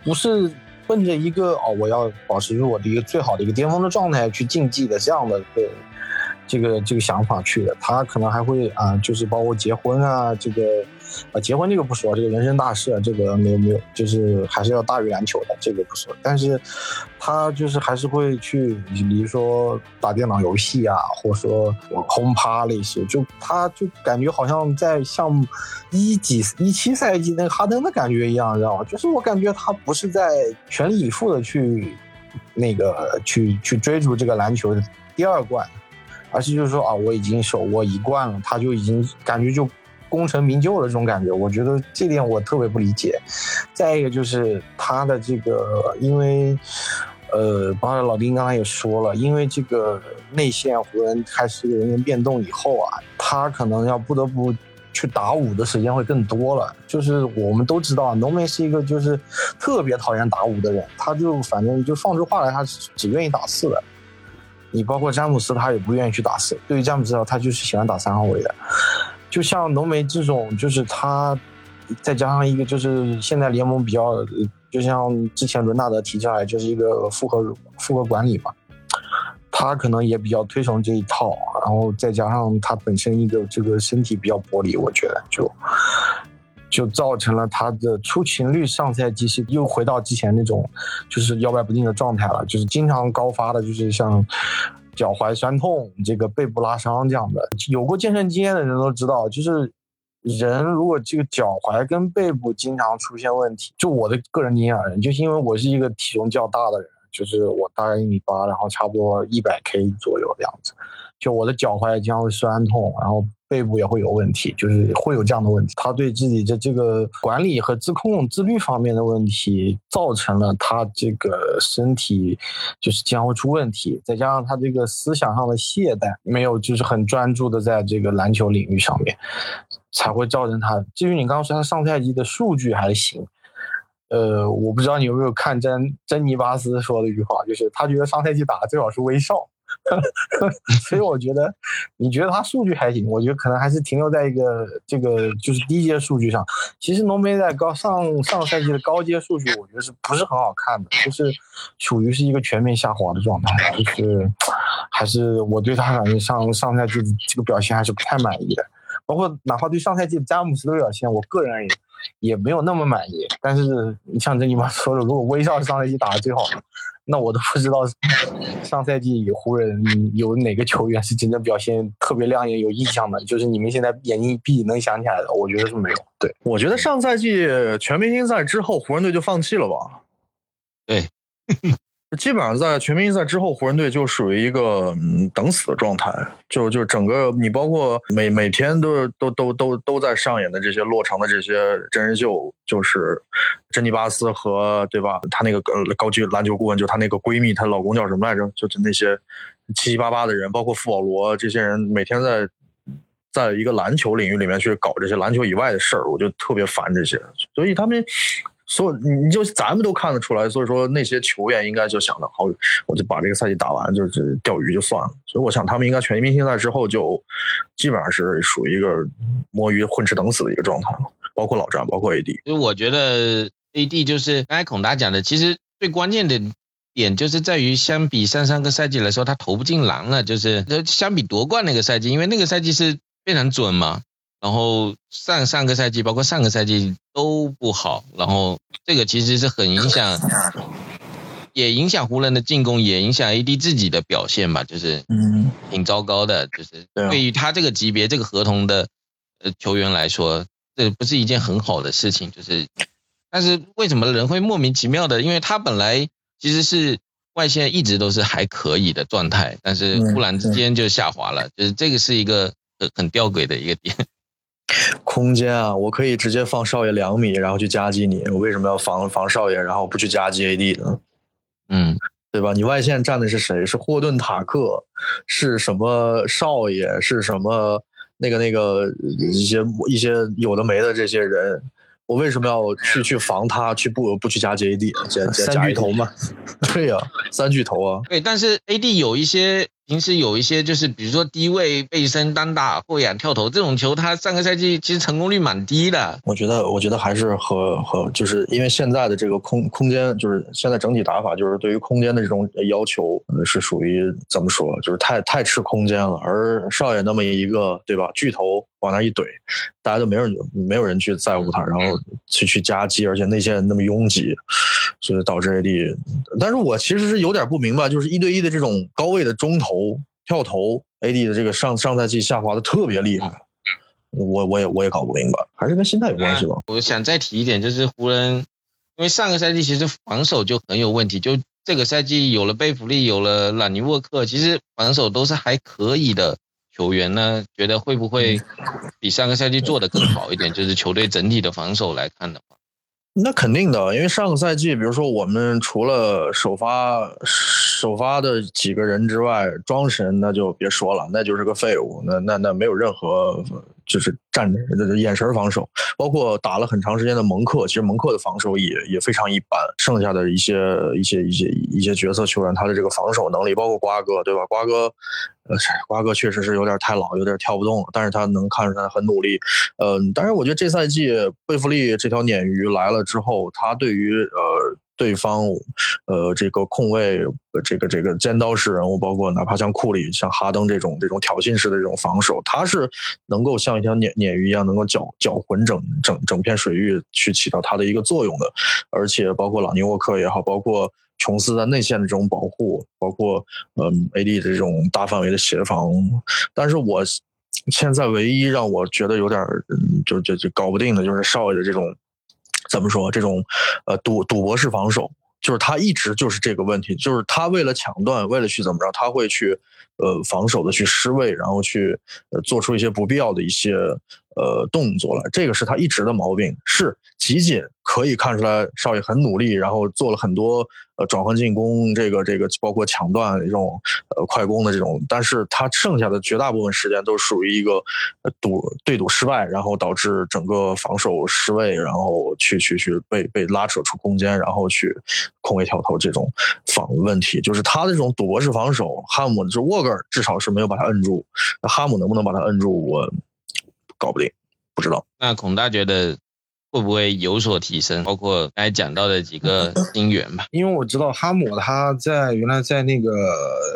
不是奔着一个哦，我要保持住我的一个最好的一个巅峰的状态去竞技的这样的个这个这个想法去的，他可能还会啊，就是包括结婚啊这个。啊，结婚这个不说，这个人生大事，这个没有没有，就是还是要大于篮球的，这个不说。但是，他就是还是会去，比如说打电脑游戏啊，或者说轰趴类似，就他就感觉好像在像一几一七赛季那个哈登的感觉一样，知道吗？就是我感觉他不是在全力以赴的去那个去去追逐这个篮球的第二冠，而是就是说啊，我已经手握一冠了，他就已经感觉就。功成名就了这种感觉，我觉得这点我特别不理解。再一个就是他的这个，因为，呃，包括老丁刚才也说了，因为这个内线湖人开始人员变动以后啊，他可能要不得不去打五的时间会更多了。就是我们都知道，浓眉是一个就是特别讨厌打五的人，他就反正就放出话来，他只愿意打四的。你包括詹姆斯，他也不愿意去打四。对于詹姆斯，他就是喜欢打三号位的。就像浓眉这种，就是他，再加上一个就是现在联盟比较，就像之前伦纳德提出来，就是一个复合复合管理嘛，他可能也比较推崇这一套，然后再加上他本身一个这个身体比较薄利，我觉得就就造成了他的出勤率上赛季是又回到之前那种就是摇摆不定的状态了，就是经常高发的，就是像。脚踝酸痛，这个背部拉伤这样的，有过健身经验的人都知道，就是人如果这个脚踝跟背部经常出现问题，就我的个人经验而言，就是因为我是一个体重较大的人，就是我大概一米八，然后差不多一百 K 左右的样子，就我的脚踝经常会酸痛，然后。背部也会有问题，就是会有这样的问题。他对自己的这个管理和自控、自律方面的问题，造成了他这个身体就是经常会出问题。再加上他这个思想上的懈怠，没有就是很专注的在这个篮球领域上面，才会造成他。至于你刚刚说他上赛季的数据还行，呃，我不知道你有没有看珍珍妮巴斯说的一句话，就是他觉得上赛季打的最好是威少。所以我觉得，你觉得他数据还行？我觉得可能还是停留在一个这个就是低阶数据上。其实浓眉在高上上赛季的高阶数据，我觉得是不是很好看的？就是处于是一个全面下滑的状态。就是还是我对他感觉上上赛季这个表现还是不太满意的。包括哪怕对上赛季詹姆斯的表现，我个人而言也没有那么满意。但是你像这你妈说的，如果威少上赛季打的最好。那我都不知道，上赛季湖人有哪个球员是真正表现特别亮眼、有印象的？就是你们现在眼睛一闭能想起来的，我觉得是没有。对，我觉得上赛季全明星赛之后，湖人队就放弃了吧？对。基本上在全明星赛之后，湖人队就属于一个嗯等死的状态。就就整个你包括每每天都都都都都在上演的这些落成的这些真人秀，就是珍妮巴斯和对吧？她那个高级篮球顾问，就她那个闺蜜，她老公叫什么来着？就是那些七七八八的人，包括富保罗这些人，每天在在一个篮球领域里面去搞这些篮球以外的事儿，我就特别烦这些。所以他们。所以你就咱们都看得出来，所以说那些球员应该就想着，好，我就把这个赛季打完，就是钓鱼就算了。所以我想他们应该全明星赛之后就基本上是属于一个摸鱼混吃等死的一个状态了。包括老詹，包括 AD。因为我觉得 AD 就是刚才孔达讲的，其实最关键的点就是在于，相比上上个赛季来说，他投不进篮了。就是相比夺冠那个赛季，因为那个赛季是非常准嘛。然后上上个赛季，包括上个赛季都不好，然后这个其实是很影响，也影响湖人的进攻，也影响 AD 自己的表现吧，就是嗯，挺糟糕的，就是对于他这个级别这个合同的呃球员来说，这不是一件很好的事情，就是，但是为什么人会莫名其妙的？因为他本来其实是外线一直都是还可以的状态，但是忽然之间就下滑了，就是这个是一个很很吊诡的一个点。空间啊，我可以直接放少爷两米，然后去夹击你。我为什么要防防少爷，然后不去夹击 AD 呢？嗯，对吧？你外线站的是谁？是霍顿塔克？是什么少爷？是什么那个那个一些一些有的没的这些人？我为什么要去去防他？去不不去夹击 AD？三巨头嘛？对呀，三巨头啊。对，但是 AD 有一些。平时有一些就是，比如说低位背身单打、后仰跳投这种球，他上个赛季其实成功率蛮低的。我觉得，我觉得还是和和就是因为现在的这个空空间，就是现在整体打法，就是对于空间的这种要求是属于怎么说，就是太太吃空间了。而少爷那么一个对吧，巨头往那一怼，大家都没人没有人去在乎他，然后去去夹击，而且内线那么拥挤，所以导致 AD。但是我其实是有点不明白，就是一对一的这种高位的中投。跳投 AD 的这个上上赛季下滑的特别厉害，我我也我也搞不明白，还是跟心态有关系吧。我想再提一点，就是湖人，因为上个赛季其实防守就很有问题，就这个赛季有了贝弗利，有了朗尼沃克，其实防守都是还可以的球员呢。觉得会不会比上个赛季做的更好一点？就是球队整体的防守来看的话。那肯定的，因为上个赛季，比如说我们除了首发首发的几个人之外，庄神那就别说了，那就是个废物，那那那没有任何。就是站着眼神防守，包括打了很长时间的蒙克，其实蒙克的防守也也非常一般。剩下的一些一些一些一些角色球员，他的这个防守能力，包括瓜哥，对吧？瓜哥，呃，瓜哥确实是有点太老，有点跳不动了，但是他能看出来很努力。嗯，但是我觉得这赛季贝弗利这条鲶鱼来了之后，他对于呃。对方，呃，这个控卫，这个这个尖刀式人物，包括哪怕像库里、像哈登这种这种挑衅式的这种防守，他是能够像一条鲶鲶鱼一样，能够搅搅浑整整整片水域去起到他的一个作用的。而且包括朗尼沃克也好，包括琼斯在内线的这种保护，包括嗯 AD 的这种大范围的协防。但是我现在唯一让我觉得有点就就就搞不定的就是少爷的这种怎么说这种呃赌赌博式防守，就是他一直就是这个问题，就是他为了抢断，为了去怎么着，他会去呃防守的去失位，然后去呃做出一些不必要的一些呃动作了，这个是他一直的毛病。是集锦可以看出来少爷很努力，然后做了很多呃转换进攻，这个这个包括抢断这种呃快攻的这种，但是他剩下的绝大部分时间都属于一个赌对赌失败，然后导致整个防守失位，然后去去去被被拉扯出空间，然后去空位跳投这种防问题，就是他这种赌博式防守，哈姆就沃格尔至少是没有把他摁住，那哈姆能不能把他摁住，我搞不定，不知道。那孔大觉得会不会有所提升？包括刚才讲到的几个新援吧。因为我知道哈姆他在原来在那个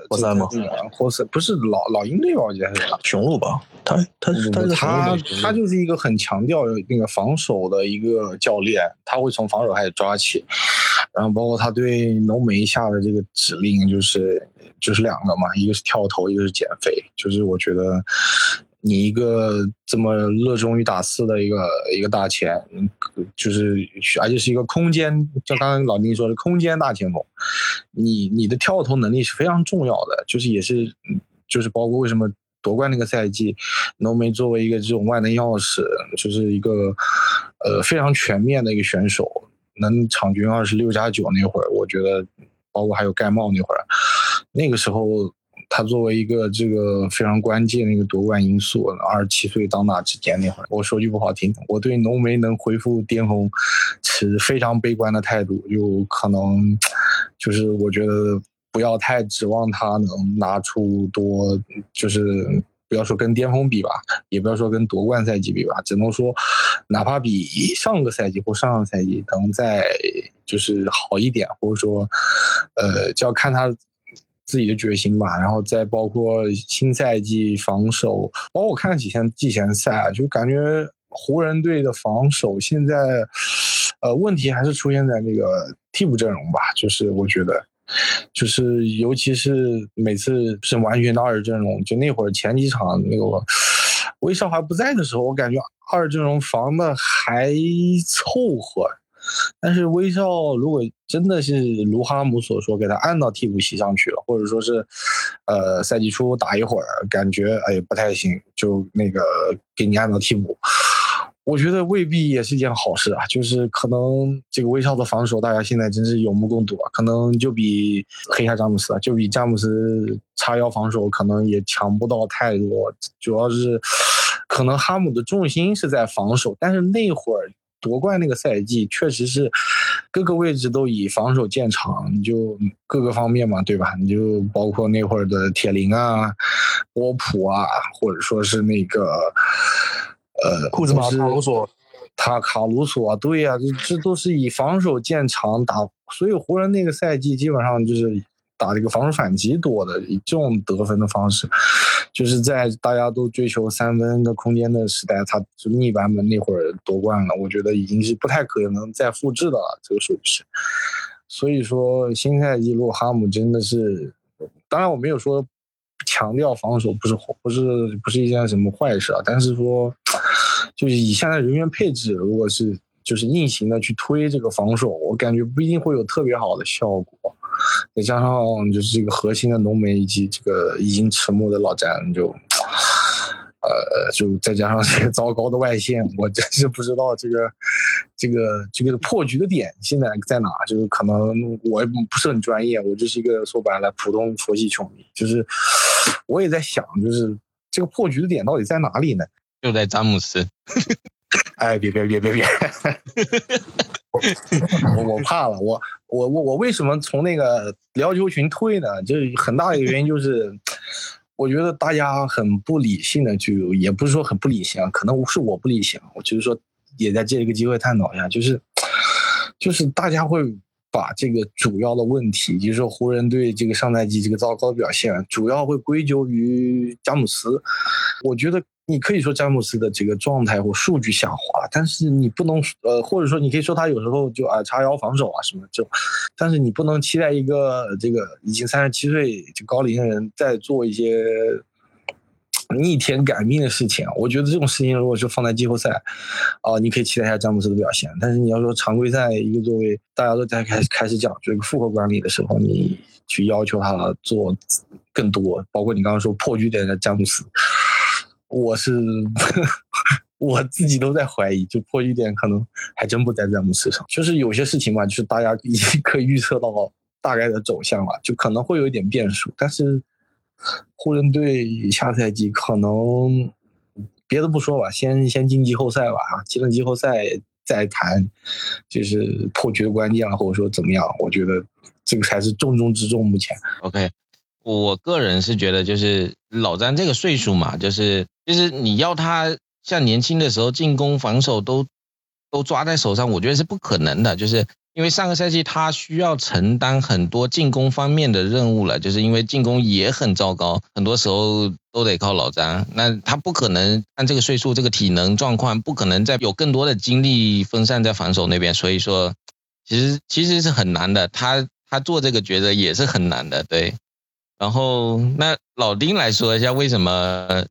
活塞吗？活塞不是老老鹰队吧？我记得还是雄鹿吧？他他他他他就是一个很强调那个防守的一个教练，他会从防守开始抓起，然后包括他对浓眉下的这个指令就是就是两个嘛，一个是跳投，一个是减肥，就是我觉得。你一个这么热衷于打四的一个一个大前，就是而且是一个空间，像刚刚老丁说的空间大前锋，你你的跳投能力是非常重要的，就是也是就是包括为什么夺冠那个赛季，浓眉作为一个这种万能钥匙，就是一个呃非常全面的一个选手，能场均二十六加九那会儿，我觉得包括还有盖帽那会儿，那个时候。他作为一个这个非常关键的一个夺冠因素，二十七岁当打之年那会儿，我说句不好听，我对浓眉能恢复巅峰持非常悲观的态度，有可能就是我觉得不要太指望他能拿出多，就是不要说跟巅峰比吧，也不要说跟夺冠赛季比吧，只能说哪怕比上个赛季或上上赛季能再就是好一点，或者说呃就要看他。自己的决心吧，然后再包括新赛季防守，包括我看了几天季前赛，就感觉湖人队的防守现在，呃，问题还是出现在那个替补阵容吧。就是我觉得，就是尤其是每次是完全的二阵容，就那会儿前几场那个威少还不在的时候，我感觉二阵容防的还凑合。但是威少如果真的是如哈姆所说，给他按到替补席上去了，或者说是，呃，赛季初打一会儿，感觉哎不太行，就那个给你按到替补，我觉得未必也是一件好事啊。就是可能这个威少的防守，大家现在真是有目共睹啊，可能就比黑下詹姆斯啊，就比詹姆斯叉腰防守可能也强不到太多。主要是可能哈姆的重心是在防守，但是那会儿。夺冠那个赛季，确实是各个位置都以防守见长，你就各个方面嘛，对吧？你就包括那会儿的铁林啊、波普啊，或者说是那个呃库兹马、卡鲁索，他卡鲁索，对呀，这这都是以防守见长打，所以湖人那个赛季基本上就是。打这个防守反击多的，以这种得分的方式，就是在大家都追求三分的空间的时代，他就逆版本那会儿夺冠了。我觉得已经是不太可能再复制的了，这个数据是。所以说，新赛季洛哈姆真的是，当然我没有说强调防守不是不是不是一件什么坏事啊，但是说，就是以现在人员配置，如果是就是硬行的去推这个防守，我感觉不一定会有特别好的效果。再加上就是这个核心的浓眉以及这个已经迟暮的老詹，就，呃，就再加上这个糟糕的外线，我真是不知道这个，这个这个破局的点现在在哪？就是可能我也不是很专业，我就是一个说白了普通佛系球迷，就是我也在想，就是这个破局的点到底在哪里呢？就在詹姆斯。哎，别别别别别！我我怕了，我我我我为什么从那个聊球群退呢？就是很大的一个原因就是，我觉得大家很不理性的，就也不是说很不理性啊，可能是我不理性。我就是说，也在借这个机会探讨一下，就是就是大家会把这个主要的问题，就是说湖人队这个上赛季这个糟糕的表现，主要会归咎于詹姆斯。我觉得。你可以说詹姆斯的这个状态或数据下滑，但是你不能呃，或者说你可以说他有时候就啊叉腰防守啊什么这种，但是你不能期待一个这个已经三十七岁就高龄的人再做一些逆天改命的事情，我觉得这种事情如果是放在季后赛，啊、你可以期待一下詹姆斯的表现。但是你要说常规赛一个作为大家都在开始开始讲这个复合管理的时候，你去要求他做更多，包括你刚刚说破局点的詹姆斯，我是 我自己都在怀疑，就破局点可能还真不在詹姆斯上。就是有些事情嘛，就是大家已经可以预测到大概的走向了，就可能会有一点变数，但是。湖人队下赛季可能别的不说吧，先先进季后赛吧啊，进了季后赛再谈，就是破局的关键了，或者说怎么样？我觉得这个才是重中之重。目前 OK，我个人是觉得，就是老詹这个岁数嘛，就是其实你要他像年轻的时候进攻、防守都都抓在手上，我觉得是不可能的，就是。因为上个赛季他需要承担很多进攻方面的任务了，就是因为进攻也很糟糕，很多时候都得靠老张。那他不可能按这个岁数、这个体能状况，不可能再有更多的精力分散在防守那边。所以说，其实其实是很难的。他他做这个抉择也是很难的，对。然后那老丁来说一下为什么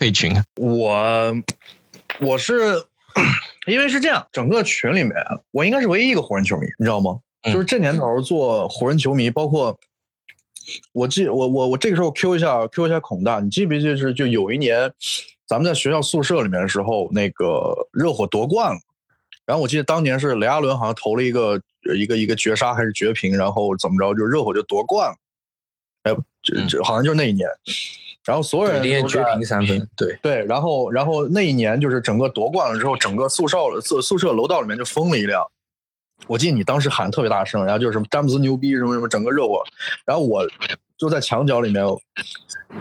退群？我我是。因为是这样，整个群里面我应该是唯一一个湖人球迷，你知道吗？就是这年头做湖人球迷，包括我记我我我这个时候 Q 一下 Q 一下孔大，你记不记得是就有一年咱们在学校宿舍里面的时候，那个热火夺冠了，然后我记得当年是雷阿伦好像投了一个一个一个绝杀还是绝平，然后怎么着就热火就夺冠了，哎，这这好像就是那一年。然后所有人连绝平三分，对 对，然后然后那一年就是整个夺冠了之后，整个宿舍宿宿舍楼道里面就疯了一辆。我记得你当时喊特别大声，然后就是什么詹姆斯牛逼什么什么，整个热火。然后我就在墙角里面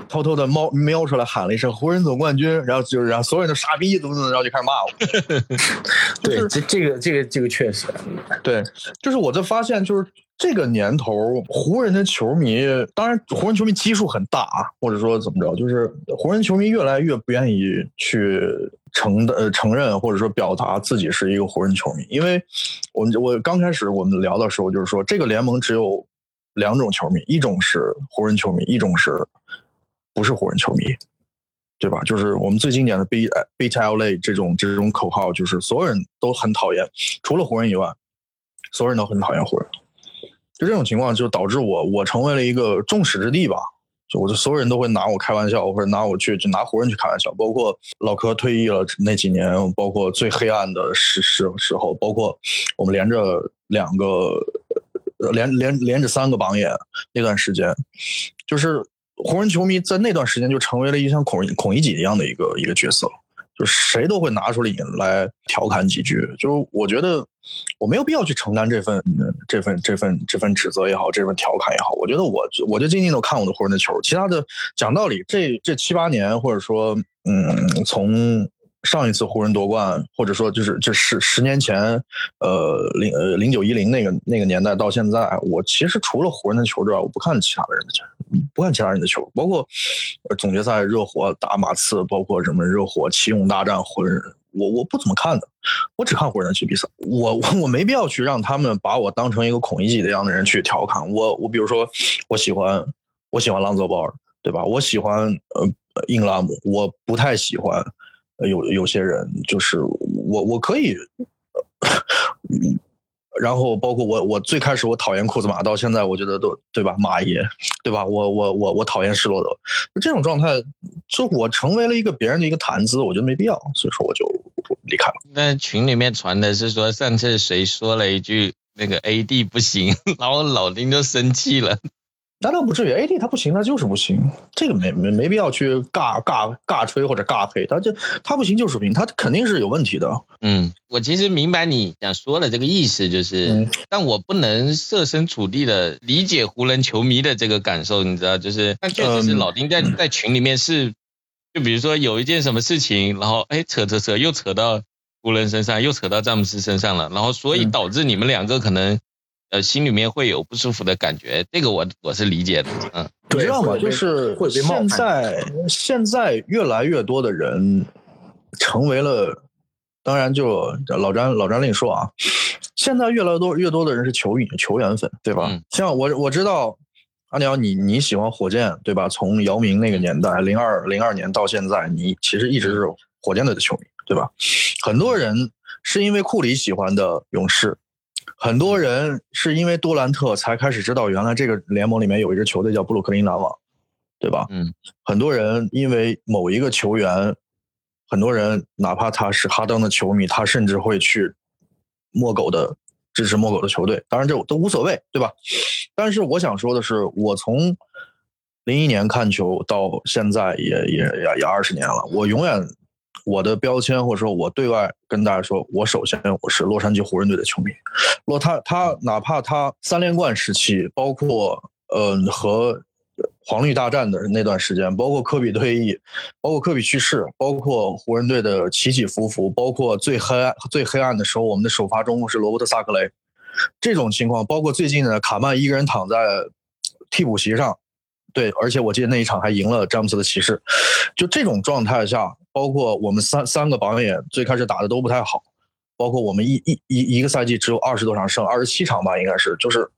偷偷的猫瞄出来喊了一声“湖人总冠军”，然后就是然后所有人都傻逼怎么怎么，然后就开始骂我。对，这这个这个这个确实，对，就是我就发现就是。这个年头，湖人的球迷，当然湖人球迷基数很大啊，或者说怎么着，就是湖人球迷越来越不愿意去承呃承认或者说表达自己是一个湖人球迷，因为我们我刚开始我们聊的时候就是说，这个联盟只有两种球迷，一种是湖人球迷，一种是不是湖人球迷，对吧？就是我们最经典的 B B T L A 这种这种口号，就是所有人都很讨厌，除了湖人以外，所有人都很讨厌湖人。就这种情况，就导致我我成为了一个众矢之的吧。就我就所有人都会拿我开玩笑，或者拿我去就拿湖人去开玩笑。包括老柯退役了那几年，包括最黑暗的时时时候，包括我们连着两个连连连着三个榜眼那段时间，就是湖人球迷在那段时间就成为了一像孔孔乙己一样的一个一个角色。就谁都会拿出来来调侃几句，就我觉得我没有必要去承担这份这份这份这份指责也好，这份调侃也好，我觉得我我就静静的看我的湖人的球，其他的讲道理，这这七八年或者说嗯从。上一次湖人夺冠，或者说就是就十十年前，呃零呃零九一零那个那个年代到现在，我其实除了湖人的球之外，我不看其他的人的球，不看其他人的球，包括总决赛热火打马刺，包括什么热火奇勇大战湖人，我我不怎么看的，我只看湖人的比赛，我我我没必要去让他们把我当成一个孔乙己的样的人去调侃我，我比如说我喜欢我喜欢朗佐鲍尔，对吧？我喜欢呃英拉姆，我不太喜欢。有有些人就是我，我可以，然后包括我，我最开始我讨厌库兹马，到现在我觉得都对吧？马爷，对吧？我我我我讨厌施罗德，这种状态，就我成为了一个别人的一个谈资，我觉得没必要，所以说我就离开了。那群里面传的是说上次谁说了一句那个 AD 不行，然后老丁就生气了。那倒不至于，AD 他不行，他就是不行，这个没没没必要去尬尬尬吹或者尬黑，他就他不行就是不行，他肯定是有问题的。嗯，我其实明白你想说的这个意思，就是，但我不能设身处地的理解湖人球迷的这个感受，你知道，就是，但确实是老丁在在群里面是，就比如说有一件什么事情，然后哎扯扯扯又扯到湖人身上，又扯到詹姆斯身上了，然后所以导致你们两个可能。呃，心里面会有不舒服的感觉，这个我我是理解的，嗯，你知道吗？就是现在现在越来越多的人成为了，当然就老詹老詹跟你说啊，现在越来越多越多的人是球员球员粉，对吧？像我我知道阿鸟，你你喜欢火箭对吧？从姚明那个年代，零二零二年到现在，你其实一直是火箭队的球迷对吧？很多人是因为库里喜欢的勇士，很多人是因为多兰特才开始知道原来这个联盟里面有一支球队叫布鲁克林篮网，对吧？嗯，很多人因为某一个球员，很多人哪怕他是哈登的球迷，他甚至会去摸狗的支持摸狗的球队，当然这都无所谓，对吧？但是我想说的是，我从零一年看球到现在也也也也二十年了，我永远我的标签或者说我对外跟大家说，我首先我是洛杉矶湖人队的球迷。洛他他哪怕他三连冠时期，包括呃和黄绿大战的那段时间，包括科比退役，包括科比去世，包括湖人队的起起伏伏，包括最黑暗最黑暗的时候，我们的首发中锋是罗伯特萨克雷。这种情况，包括最近的卡曼一个人躺在替补席上，对，而且我记得那一场还赢了詹姆斯的骑士。就这种状态下，包括我们三三个榜眼最开始打的都不太好，包括我们一一一一个赛季只有二十多场胜，二十七场吧，应该是，就是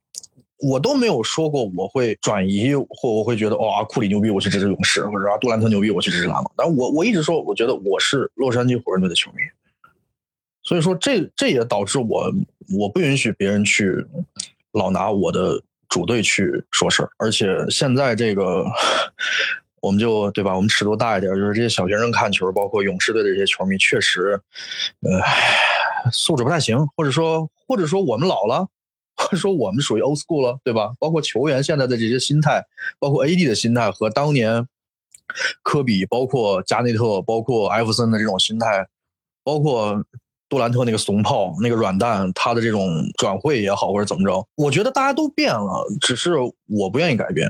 我都没有说过我会转移或我会觉得哇库里牛逼我去支持勇士，或者啊杜兰特牛逼我去支持篮网。但我我一直说，我觉得我是洛杉矶湖人队的球迷。所以说，这这也导致我我不允许别人去老拿我的主队去说事儿，而且现在这个，我们就对吧？我们尺度大一点，就是这些小学生看球，包括勇士队的这些球迷，确实，呃，素质不太行，或者说，或者说我们老了，或者说我们属于 old school 了，对吧？包括球员现在的这些心态，包括 AD 的心态和当年科比、包括加内特、包括艾弗森的这种心态，包括。杜兰特那个怂炮，那个软蛋，他的这种转会也好，或者怎么着，我觉得大家都变了，只是我不愿意改变，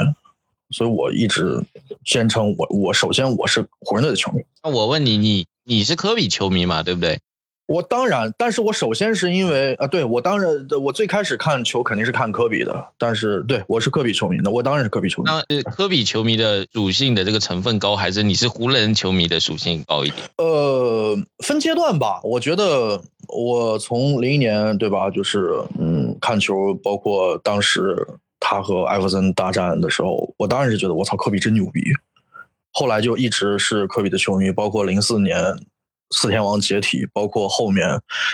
所以我一直坚称我我首先我是湖人队的球迷。那我问你，你你是科比球迷嘛？对不对？我当然，但是我首先是因为啊，对我当然，我最开始看球肯定是看科比的，但是对我是科比球迷，那我当然是科比球迷。那是科比球迷的属性的这个成分高，还是你是湖人球迷的属性高一点？呃，分阶段吧。我觉得我从零一年对吧，就是嗯看球，包括当时他和艾弗森大战的时候，我当然是觉得我操科比真牛逼。后来就一直是科比的球迷，包括零四年。四天王解体，包括后面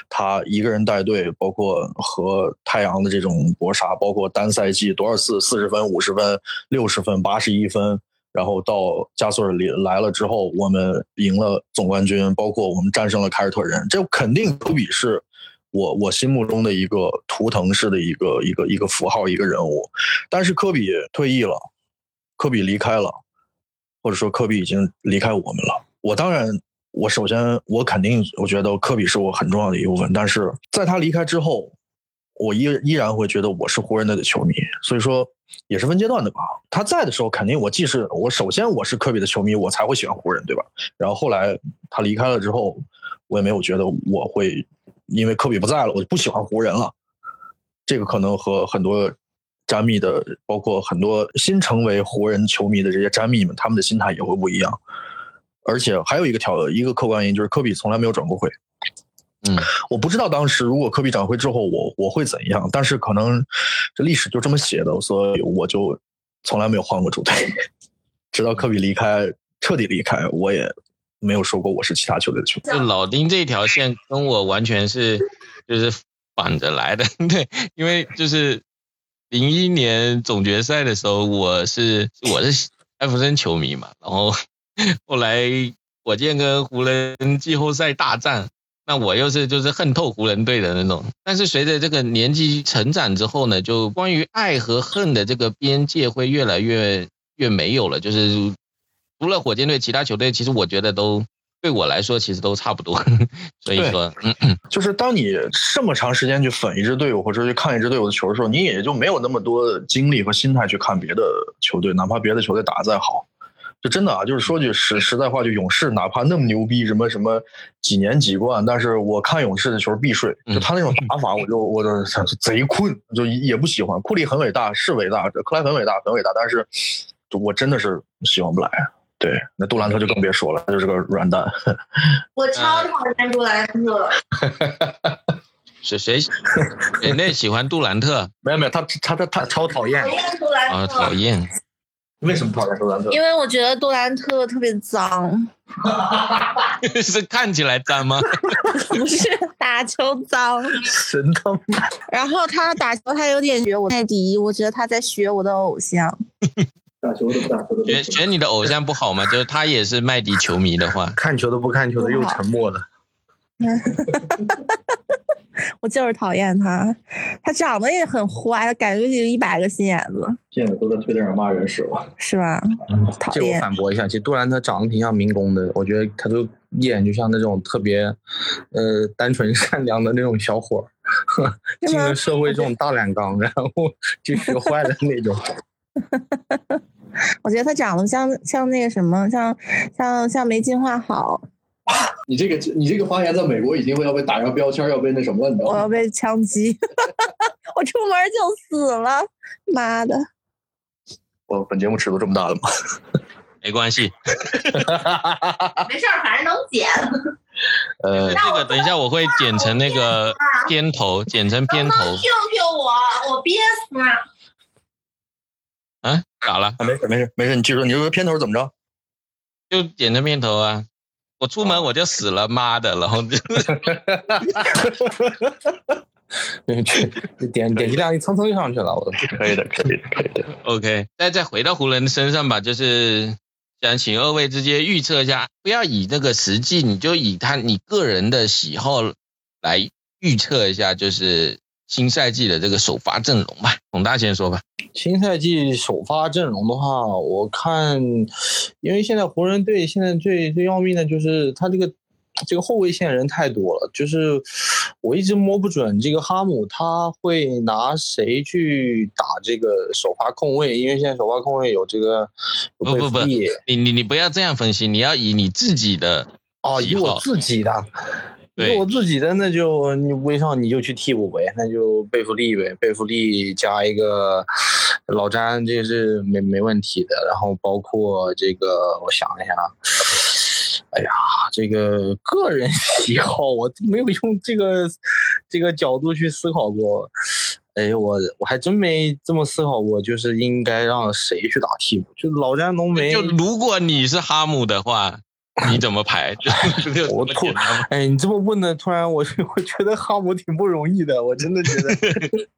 他一个人带队，包括和太阳的这种搏杀，包括单赛季多少次四十分、五十分、六十分、八十一分，然后到加索尔里来了之后，我们赢了总冠军，包括我们战胜了凯尔特人，这肯定科比是我我心目中的一个图腾式的一个一个一个符号一个人物。但是科比退役了，科比离开了，或者说科比已经离开我们了，我当然。我首先，我肯定，我觉得科比是我很重要的一部分。但是在他离开之后，我依依然会觉得我是湖人队的球迷。所以说，也是分阶段的吧。他在的时候，肯定我既是我首先我是科比的球迷，我才会喜欢湖人，对吧？然后后来他离开了之后，我也没有觉得我会因为科比不在了，我就不喜欢湖人了。这个可能和很多詹密的，包括很多新成为湖人球迷的这些詹密们，他们的心态也会不一样。而且还有一个条一个客观原因，就是科比从来没有转过会。嗯，我不知道当时如果科比转会之后，我我会怎样。但是可能这历史就这么写的，所以我就从来没有换过主队，直到科比离开，彻底离开，我也没有说过我是其他球队的球迷。就老丁这条线跟我完全是就是反着来的，对，因为就是零一年总决赛的时候，我是我是艾弗森球迷嘛，然后。后来火箭跟湖人季后赛大战，那我又是就是恨透湖人队的那种。但是随着这个年纪成长之后呢，就关于爱和恨的这个边界会越来越越没有了。就是除了火箭队，其他球队其实我觉得都对我来说其实都差不多。所以说，就是当你这么长时间去粉一支队伍或者去看一支队伍的球的时候，你也就没有那么多精力和心态去看别的球队，哪怕别的球队打得再好。就真的啊，就是说句实实在话，就勇士哪怕那么牛逼，什么什么几年几冠，但是我看勇士的球必睡。就他那种打法，我就我就贼困，就也不喜欢。库里很伟大，是伟大；克莱很伟大，很伟大，但是我真的是喜欢不来。对，那杜兰特就更别说了，他就是个软蛋。我超讨厌杜兰特。谁谁谁那喜欢杜兰特没有没有，他他他他超讨厌。啊？讨厌，为什么讨厌杜兰特？因为我觉得杜兰特特别脏，是看起来脏吗？不是打球脏。神他妈！然后他打球，他有点学我泰迪，我觉得他在学我的偶像。打球都不打球的觉觉得你的偶像不好吗？就是他也是麦迪球迷的话，看球都不看球的又沉默了。我就是讨厌他，他长得也很坏，感觉就一百个心眼子，现在都在推特上骂人是吧。是吧？讨这我厌。反驳一下，其实杜兰特长得挺像民工的，我觉得他就一眼就像那种特别，呃，单纯善良的那种小伙儿，进了社会这种 大染缸，然后就学坏了那种。我觉得他长得像像那个什么，像像像没进化好，你这个你这个发言在美国已经会要被打上标签，要被那什么了，你知道吗？我要被枪击，我出门就死了，妈的！我本节目尺度这么大了吗？没关系。没事儿，反正能剪。呃，这个等一下我会剪成那个片头，剪成片头。救救我，我憋死了。啊？咋了？啊，没事没事没事，你继续说，你这个片头怎么着？就剪成片头啊！我出门我就死了，妈的！然后就 点点击量一蹭蹭就上去了，我都。可以的，可以的，可以的。OK，那再回到湖人身上吧，就是想请二位直接预测一下，不要以那个实际，你就以他你个人的喜好来预测一下，就是新赛季的这个首发阵容吧。孔大先说吧。新赛季首发阵容的话，我看，因为现在湖人队现在最最要命的就是他这个这个后卫线人太多了，就是我一直摸不准这个哈姆他会拿谁去打这个首发控卫，因为现在首发控卫有这个不不不你你你不要这样分析，你要以你自己的哦，以我自己的。对以我自己的那就你威少你就去替补呗，那就贝弗利呗，贝弗利加一个老詹，这是没没问题的。然后包括这个，我想一下，哎呀，这个个人喜好我没有用这个这个角度去思考过。哎，我我还真没这么思考过，就是应该让谁去打替补，就老詹浓眉就如果你是哈姆的话，你怎么排？我突哎，你这么问的，突然我 我觉得哈姆挺不容易的，我真的觉得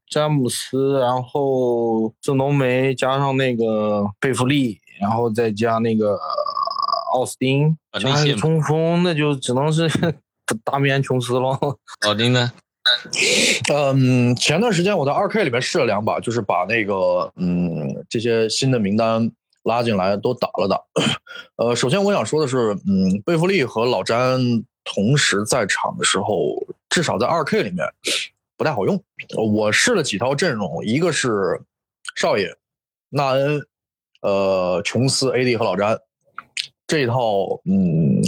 詹姆斯，然后郑浓眉加上那个贝弗利，然后再加那个呃奥斯汀，加一个啊内线嘛中锋，那就只能是达米安琼斯了。老丁呢？嗯，前段时间我在二 K 里面试了两把，就是把那个嗯这些新的名单拉进来都打了打。呃，首先我想说的是，嗯，贝弗利和老詹同时在场的时候，至少在二 K 里面不太好用。我试了几套阵容，一个是少爷、纳恩、呃琼斯、AD 和老詹这一套，嗯，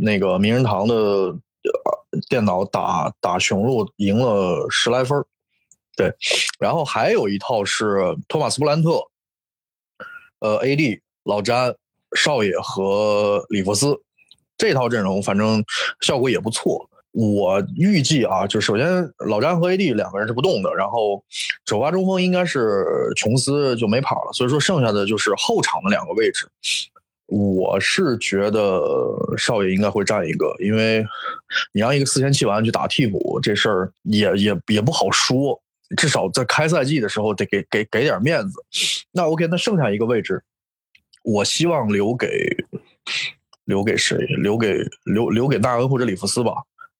那个名人堂的电脑打打雄鹿赢了十来分儿对，然后还有一套是托马斯布兰特，呃，AD 老詹、少爷和里弗斯这套阵容，反正效果也不错。我预计啊，就首先老詹和 AD 两个人是不动的，然后首发中锋应该是琼斯就没跑了，所以说剩下的就是后场的两个位置。我是觉得少爷应该会占一个，因为你让一个四千七百万去打替补，这事儿也也也不好说。至少在开赛季的时候得给给给点面子。那 OK，那剩下一个位置，我希望留给留给谁？留给留留给纳恩或者里弗斯吧。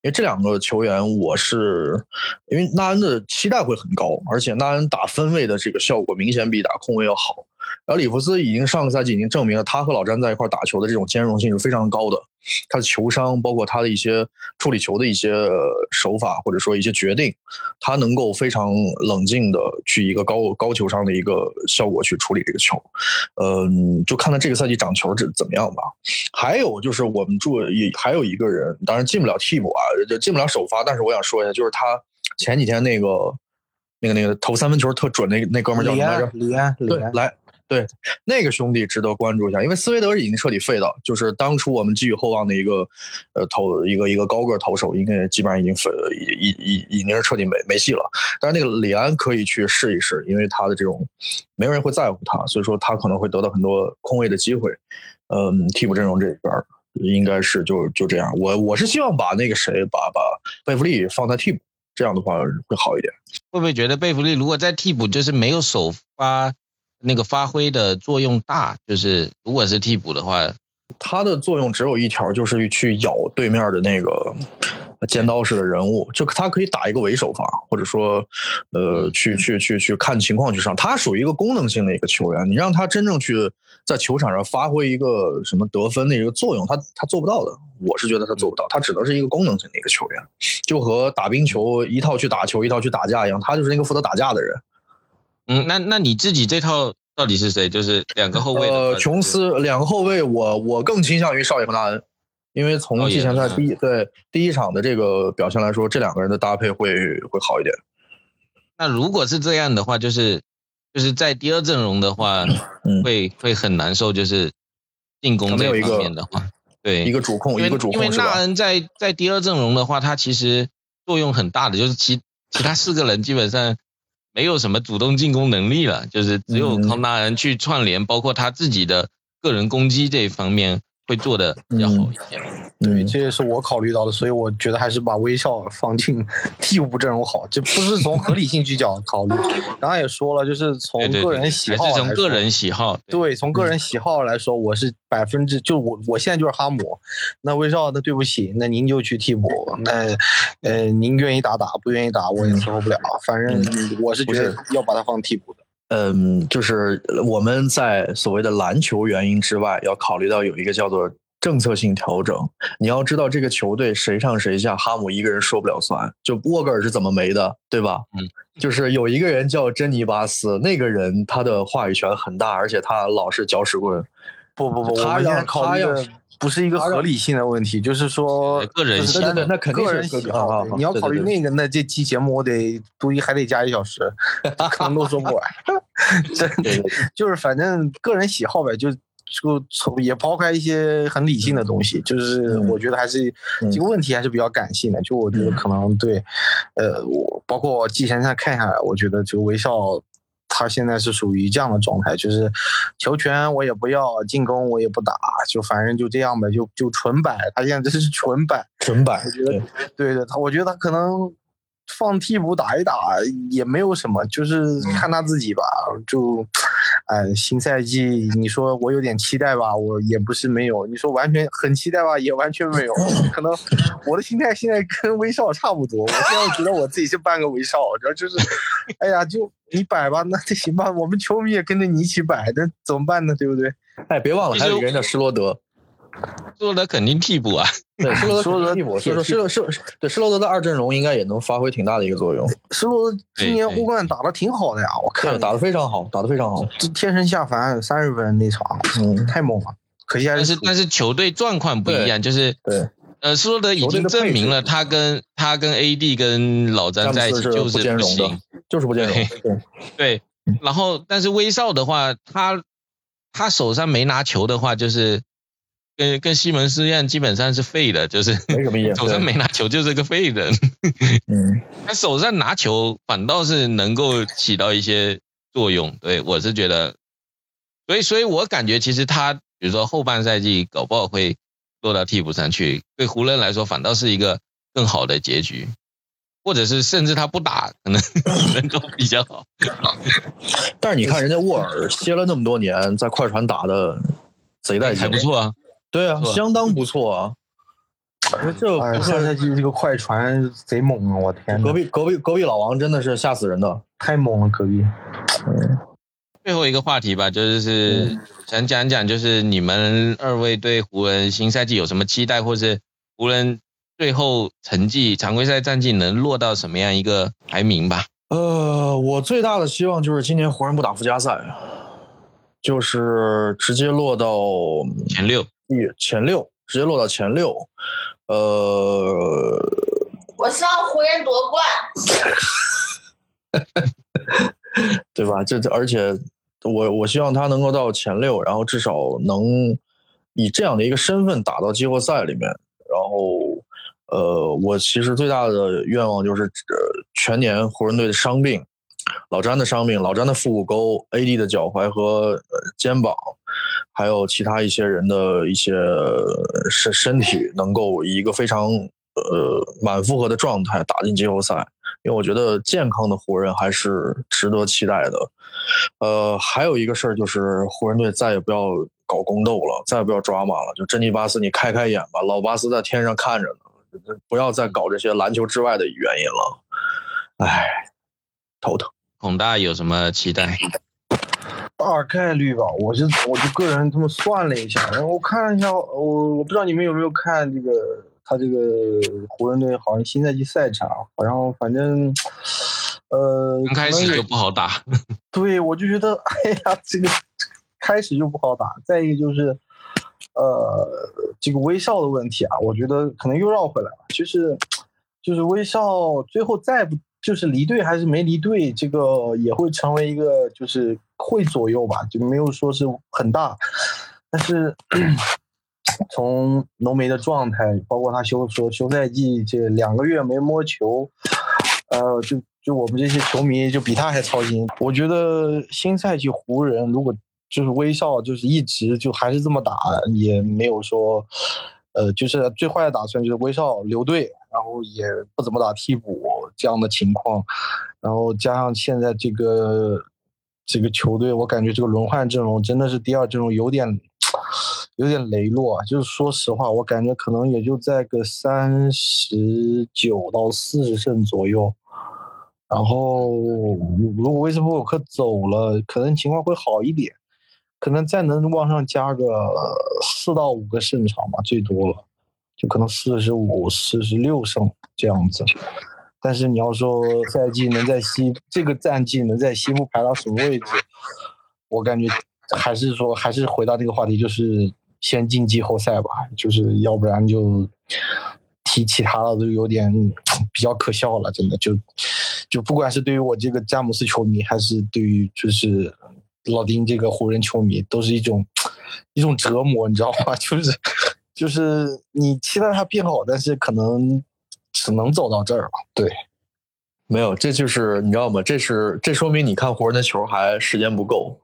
因为这两个球员，我是因为纳恩的期待会很高，而且纳恩打分位的这个效果明显比打控卫要好。然后里弗斯已经上个赛季已经证明了，他和老詹在一块打球的这种兼容性是非常高的。他的球商，包括他的一些处理球的一些手法，或者说一些决定，他能够非常冷静的去一个高高球商的一个效果去处理这个球。嗯，就看他这个赛季长球怎怎么样吧。还有就是我们注也还有一个人，当然进不了替补啊，就进不了首发，但是我想说一下，就是他前几天那个那个那个投三分球特准那那哥们儿叫什么来着安，？李安，李对，安，来对，那个兄弟值得关注一下，因为斯维德已经彻底废了，就是当初我们寄予厚望的一个呃投一个一个高个投手，应该基本上已经废了，已已已已经是彻底没没戏了。但是那个李安可以去试一试，因为他的这种没有人会在乎他，所以说他可能会得到很多空位的机会。嗯，替补阵容这边应该是就就这样。我我是希望把那个谁把把贝弗利放在替补，这样的话会好一点。会不会觉得贝弗利如果在替补，就是没有首发？那个发挥的作用大，就是如果是替补的话，他的作用只有一条，就是去咬对面的那个尖刀式的人物，就他可以打一个伪首发，或者说，呃，去去去去看情况去上。他属于一个功能性的一个球员，你让他真正去在球场上发挥一个什么得分的一个作用，他他做不到的。我是觉得他做不到，他只能是一个功能性的一个球员，就和打冰球一套去打球，一套去打架一样，他就是那个负责打架的人。嗯，那那你自己这套到底是谁？就是两个后卫。呃，琼斯两个后卫，我我更倾向于少爷和纳恩，因为从季前赛第一对第一场的这个表现来说，这两个人的搭配会会好一点。那如果是这样的话，就是就是在第二阵容的话，会会很难受，就是进攻这方面的话，对一个主控，一个主控因为纳恩在在第二阵容的话，他其实作用很大的，就是其其他四个人基本上。没有什么主动进攻能力了，就是只有靠那人去串联，包括他自己的个人攻击这一方面。会做的比较好一些，对，这也是我考虑到的，所以我觉得还是把微笑放进 替补阵容好，这不是从合理性去讲考虑。刚刚也说了，就是从个人喜好，从个人喜好，对，从个人喜好来说，我是百分之就我我现在就是哈姆，那威少那对不起，那您就去替补，那呃您愿意打打，不愿意打我也伺候不了，反正我是觉得要把他放替补的。嗯，就是我们在所谓的篮球原因之外，要考虑到有一个叫做政策性调整。你要知道，这个球队谁上谁下，哈姆一个人说不了算。就沃格尔是怎么没的，对吧？嗯，就是有一个人叫珍妮巴斯，那个人他的话语权很大，而且他老是搅屎棍。不不不，他要考虑的不是一个合理性的问题，就是说个人喜好，那肯定个人喜好。你要考虑那个，那这期节目我得读一还得加一小时，可能都说不完。真的就是反正个人喜好呗，就就从也抛开一些很理性的东西，就是我觉得还是这个问题还是比较感性的。就我觉得可能对，呃，我包括季前赛看下来，我觉得就微笑。他现在是属于这样的状态，就是球权我也不要，进攻我也不打，就反正就这样呗，就就纯摆。他现在这是纯摆，纯摆。我觉得，对对，他我觉得他可能。放替补打一打也没有什么，就是看他自己吧。就，哎，新赛季你说我有点期待吧，我也不是没有。你说完全很期待吧，也完全没有。可能我的心态现在跟威少差不多。我现在觉得我自己是半个威少，然后就是，哎呀，就你摆吧，那就行吧。我们球迷也跟着你一起摆，那怎么办呢？对不对？哎，别忘了还有一个人叫施罗德。施罗德肯定替补啊，对，施罗德替补，所以说施罗施对施罗德的二阵容应该也能发挥挺大的一个作用。施罗德今年欧冠打的挺好的呀，我看打的非常好，打的非常好，天神下凡三十分那场，嗯，太猛了。可惜但是但是球队状况不一样，就是对，呃，施罗德已经证明了他跟他跟 AD 跟老詹在一起就是不行，就是不兼容。对对，然后但是威少的话，他他手上没拿球的话，就是。跟跟西蒙斯一样，基本上是废的，就是。手上没拿球就是个废人。嗯，他手上拿球反倒是能够起到一些作用。对我是觉得，所以所以我感觉其实他，比如说后半赛季搞不好会落到替补上去，对湖人来说反倒是一个更好的结局，或者是甚至他不打，可能 能够比较好。但是你看人家沃尔歇了那么多年，在快船打的贼带劲，还不错啊。对啊，相当不错啊！这上赛季这个快船贼猛啊！我天，隔壁隔壁隔壁老王真的是吓死人的，太猛了！隔壁。嗯，最后一个话题吧，就是想讲讲，就是你们二位对湖人新赛季有什么期待，或是湖人最后成绩、常规赛战绩能落到什么样一个排名吧？呃，我最大的希望就是今年湖人不打附加赛，就是直接落到前六。前六直接落到前六，呃，我希望湖人夺冠，对吧？这这而且我我希望他能够到前六，然后至少能以这样的一个身份打到季后赛里面。然后，呃，我其实最大的愿望就是，呃，全年湖人队的伤病，老詹的伤病，老詹的腹股沟，AD 的脚踝和呃肩膀，还有其他一些人的一些身身体，能够以一个非常呃满负荷的状态打进季后赛。因为我觉得健康的湖人还是值得期待的。呃，还有一个事儿就是湖人队再也不要搞宫斗了，再也不要抓马了。就珍妮巴斯，你开开眼吧，老巴斯在天上看着呢，不要再搞这些篮球之外的原因了。唉，头疼。孔大有什么期待？大概率吧，我就我就个人这么算了一下，然后我看了一下，我我不知道你们有没有看这个。他这个湖人队好像新赛季赛场好像反正，呃，刚开始就不好打。对，我就觉得，哎呀，这个开始就不好打。再一个就是，呃，这个威少的问题啊，我觉得可能又绕回来了。就是，就是威少最后再不就是离队还是没离队，这个也会成为一个就是会左右吧，就没有说是很大，但是。从浓眉的状态，包括他休说休赛季这两个月没摸球，呃，就就我们这些球迷就比他还操心。我觉得新赛季湖人如果就是威少就是一直就还是这么打，也没有说，呃，就是最坏的打算就是威少留队，然后也不怎么打替补这样的情况，然后加上现在这个这个球队，我感觉这个轮换阵容真的是第二阵容有点。有点羸弱，就是说实话，我感觉可能也就在个三十九到四十胜左右。然后，如果威斯布鲁克走了，可能情况会好一点，可能再能往上加个四到五个胜场吧，最多了，就可能四十五、四十六胜这样子。但是你要说赛季能在西这个战绩能在西部排到什么位置，我感觉还是说还是回到这个话题，就是。先进季后赛吧，就是要不然就提其他的都有点比较可笑了，真的就就不管是对于我这个詹姆斯球迷，还是对于就是老丁这个湖人球迷，都是一种一种折磨，你知道吗？就是就是你期待他变好，但是可能只能走到这儿了。对，没有，这就是你知道吗？这是这说明你看湖人的球还时间不够。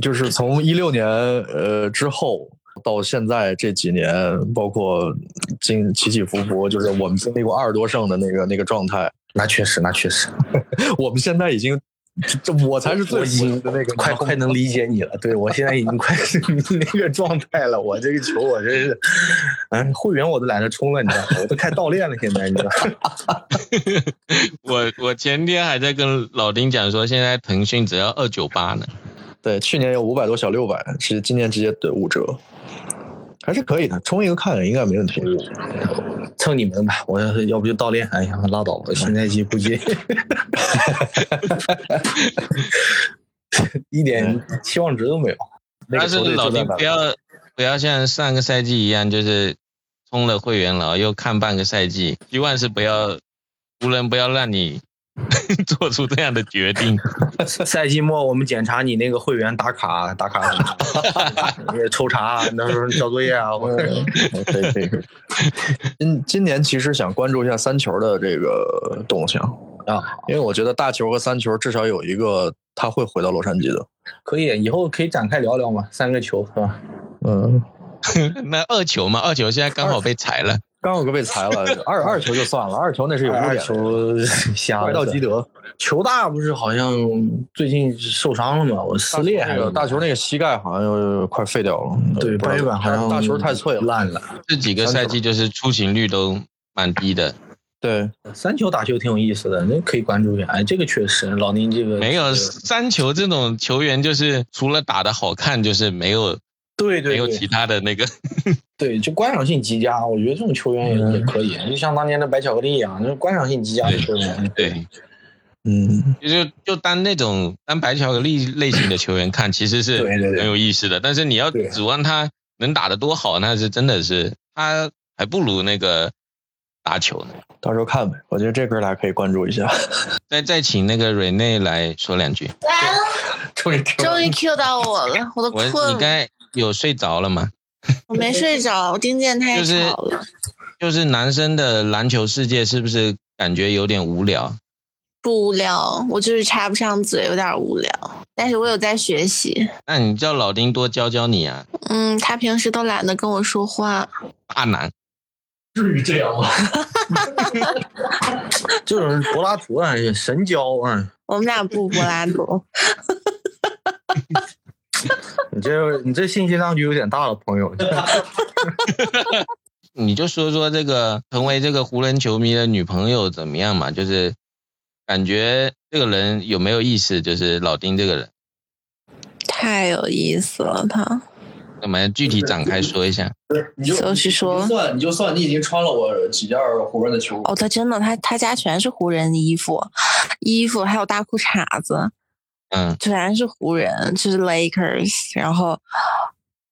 就是从一六年呃之后到现在这几年，包括经起起伏伏，就是我们经历过二十多胜的那个那个状态。那确实，那确实，我们现在已经，这我才是最新的那个，快快能理解你了。对我现在已经快是 那个状态了。我这个球，我真是，哎，会员我都懒得充了，你知道吗？我都开倒练了，现在你知道。我我前天还在跟老丁讲说，现在腾讯只要二九八呢。对，去年有五百多小六百，是今年直接对五折，还是可以的，充一个看应该没问题。蹭你们吧，我要是要不就倒练，哎呀，拉倒吧，现在机不接，一点期望值都没有。但是老丁不要不要像上个赛季一样，就是充了会员了又看半个赛季，希望是不要湖人不要让你。做出这样的决定，赛季末我们检查你那个会员打卡打卡，抽查，那时候交作业啊。可以可以。今今年其实想关注一下三球的这个动向啊，因为我觉得大球和三球至少有一个他会回到洛杉矶的。可以，以后可以展开聊聊嘛，三个球是吧？嗯，那二球嘛，二球现在刚好被裁了。刚有个被裁了，二二球就算了，二球那是有污点。球瞎怪盗基德，球大不是好像最近受伤了吗？我撕裂还是大球那个膝盖好像又快废掉了。对，半月板好像大球太脆了，烂了。这几个赛季就是出勤率都蛮低的。对，三球打球挺有意思的，那可以关注一下。哎，这个确实，老宁这个没有三球这种球员，就是除了打的好看，就是没有。对对，没有其他的那个，对，就观赏性极佳。我觉得这种球员也也可以，就像当年的白巧克力一样，就是观赏性极佳的球员。对，嗯，就就当那种当白巧克力类型的球员看，其实是很有意思的。但是你要指望他能打得多好，那是真的是他还不如那个打球呢？到时候看呗。我觉得这哥俩可以关注一下。再再请那个瑞内来说两句。终于终于 Q 到我了，我都我困了。你刚才有睡着了吗？我没睡着，我听见太就是吵了。就是男生的篮球世界是不是感觉有点无聊？不无聊，我就是插不上嘴，有点无聊。但是我有在学习。那你叫老丁多教教你啊，嗯，他平时都懒得跟我说话。大男。至于这样吗？这种人柏拉图啊，神交啊，我们俩不柏拉图。你这你这信息量就有点大了，朋友。你就说说这个成为这个湖人球迷的女朋友怎么样嘛？就是感觉这个人有没有意思？就是老丁这个人，太有意思了，他怎么具体展开说一下。你就就是说你就算你就算你已经穿了我几件湖人的球服，哦，他真的，他他家全是湖人的衣服，衣服还有大裤衩子，嗯，全是湖人，就是 Lakers，然后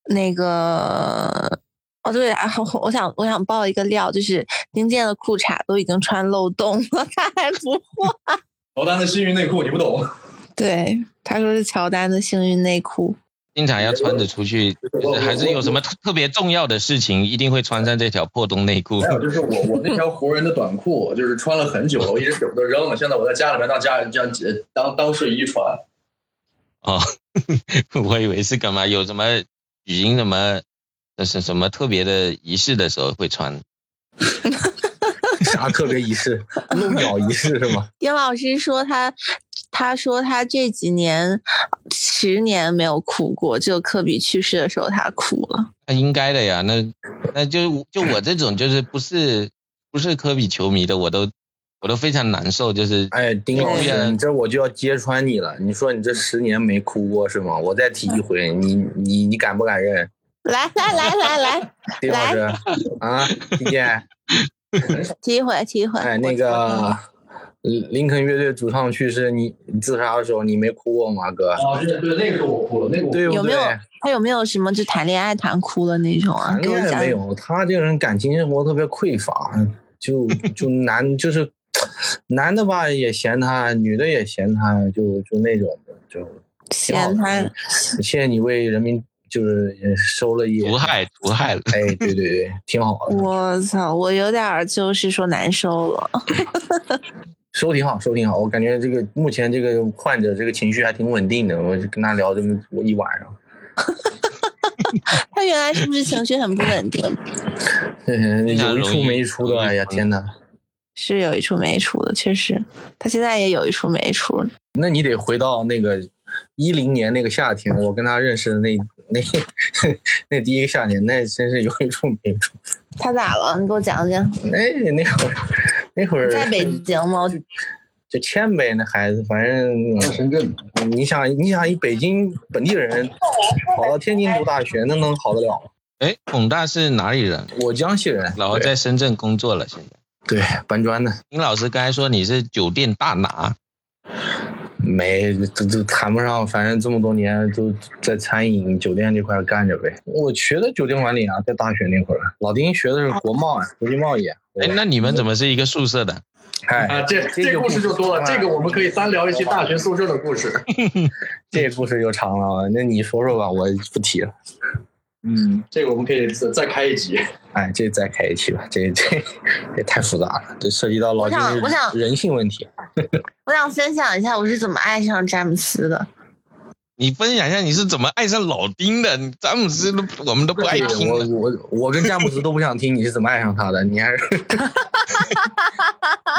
那个哦对，然后我想我想爆一个料，就是丁健的裤衩都已经穿漏洞了，他还不换。乔丹的幸运内裤你不懂。对，他说是乔丹的幸运内裤。经常要穿着出去，就是还是有什么特特别重要的事情，一定会穿上这条破洞内裤。还有就是我我那条湖人的短裤，就是穿了很久了，我一直舍不得扔。现在我在家里面当家人这样当当睡衣穿。哦，我以为是干嘛？有什么语音什么那是什么特别的仪式的时候会穿。啥特别仪式？弄鸟仪式是吗？丁老师说他，他说他这几年十年没有哭过，只有科比去世的时候他哭了。那应该的呀，那那就就我这种就是不是不是科比球迷的，我都我都非常难受，就是哎，丁老师，你这我就要揭穿你了。你说你这十年没哭过是吗？我再提一回，你你你敢不敢认？来来来来来，丁老师啊，听见，提一 回提一回。哎，那个林肯乐队主唱去世，你你自杀的时候你没哭过吗，哥？啊，对对，那个时候我哭了，那个对不对有没有？他有没有什么就谈恋爱谈哭的那种啊？谈恋爱没有，他这个人感情生活特别匮乏，就就难就是男的吧也嫌他，女的也嫌他，就就那种的，就嫌他。谢谢你为人民就是也收了一毒害毒害了。哎，对对对，挺好的，我操，我有点儿就是说难受了。收挺好，收挺好。我感觉这个目前这个患者这个情绪还挺稳定的，我就跟他聊这么一晚上。他原来是不是情绪很不稳定？嗯，有一出没一出的，哎呀天哪！是有一出没一出的，确实，他现在也有一出没一出。那你得回到那个一零年那个夏天，我跟他认识的那那 那第一个夏天，那真是有一出没一出。他咋了？你给我讲讲。哎，那会儿那会儿在北京吗？就欠呗，那孩子，反正深圳。你想，你想，一北京本地人跑到天津读大学，那能好得了吗？哎，孔大是哪里人？我江西人，然后在深圳工作了，现在。对搬砖的，丁老师刚才说你是酒店大拿，没这这谈不上，反正这么多年都在餐饮酒店这块干着呗。我学的酒店管理啊，在大学那会儿，老丁学的是国贸啊，国际贸易啊。哎，那你们怎么是一个宿舍的？哎，啊，这这故事就多了，这个我们可以单聊一些大学宿舍的故事。这故事就长了，那你说说吧，我不提了。嗯，这个我们可以再再开一集。哎，这再开一期吧，这这这太复杂了，这涉及到老丁我想我想人性问题。我想分享一下我是怎么爱上詹姆斯的。你分享一下你是怎么爱上老丁的？詹姆斯都我们都不爱听 我。我我跟詹姆斯都不想听你是怎么爱上他的，你还是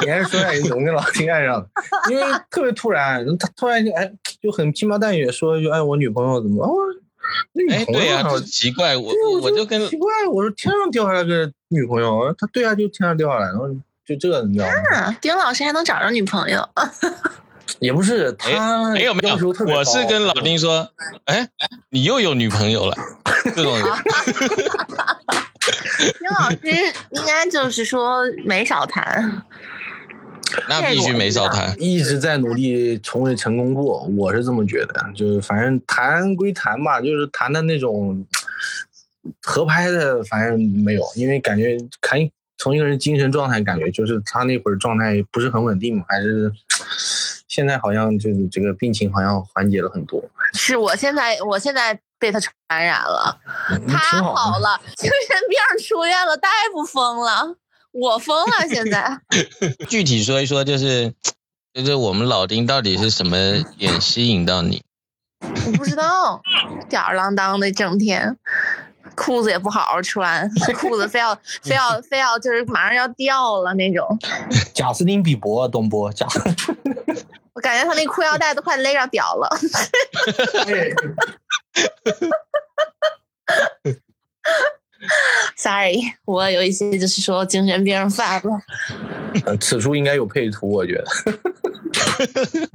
你还是说下你怎么跟老丁爱上的？因为特别突然，他突然就哎就很轻描淡写说一句哎我女朋友怎么哦，那哎，女朋友对呀、啊奇怪，我对我就跟奇怪，我说天上掉下来个女朋友，他对啊，就天上掉下来，然后就这，你知道吗？啊，丁老师还能找着女朋友？也不是他哎没有没有我是跟老丁说，哎，你又有女朋友了，这种人。丁老师应该就是说没少谈。那必须没少谈。一直在努力从未成功过，我是这么觉得。就是反正谈归谈吧，就是谈的那种合拍的，反正没有，因为感觉看从一个人精神状态感觉，就是他那会儿状态不是很稳定嘛，还是现在好像就是这个病情好像缓解了很多。是我现在，我现在被他传染了，他好了，精神病出院了，大夫疯了，我疯了，现在 具体说一说，就是就是我们老丁到底是什么点吸引到你？我不知道，吊儿郎当的一整天。裤子也不好好穿，裤子非要非要非要就是马上要掉了那种，贾斯汀比伯，东波贾，我感觉他那裤腰带都快勒上屌了。Sorry，我有一些就是说精神病犯了。呃此处应该有配图，我觉得。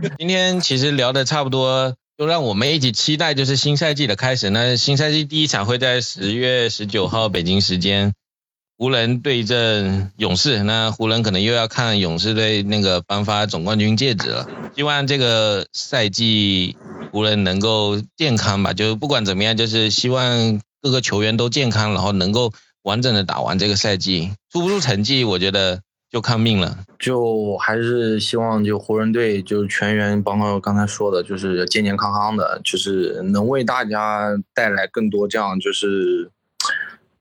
今天其实聊的差不多，就让我们一起期待就是新赛季的开始。那新赛季第一场会在十月十九号北京时间，湖人对阵勇士。那湖人可能又要看勇士队那个颁发总冠军戒指了。希望这个赛季湖人能够健康吧，就不管怎么样，就是希望各个球员都健康，然后能够完整的打完这个赛季。出不出成绩，我觉得就看命了。就还是希望就湖人队就是全员，包括刚才说的，就是健健康康的，就是能为大家带来更多这样就是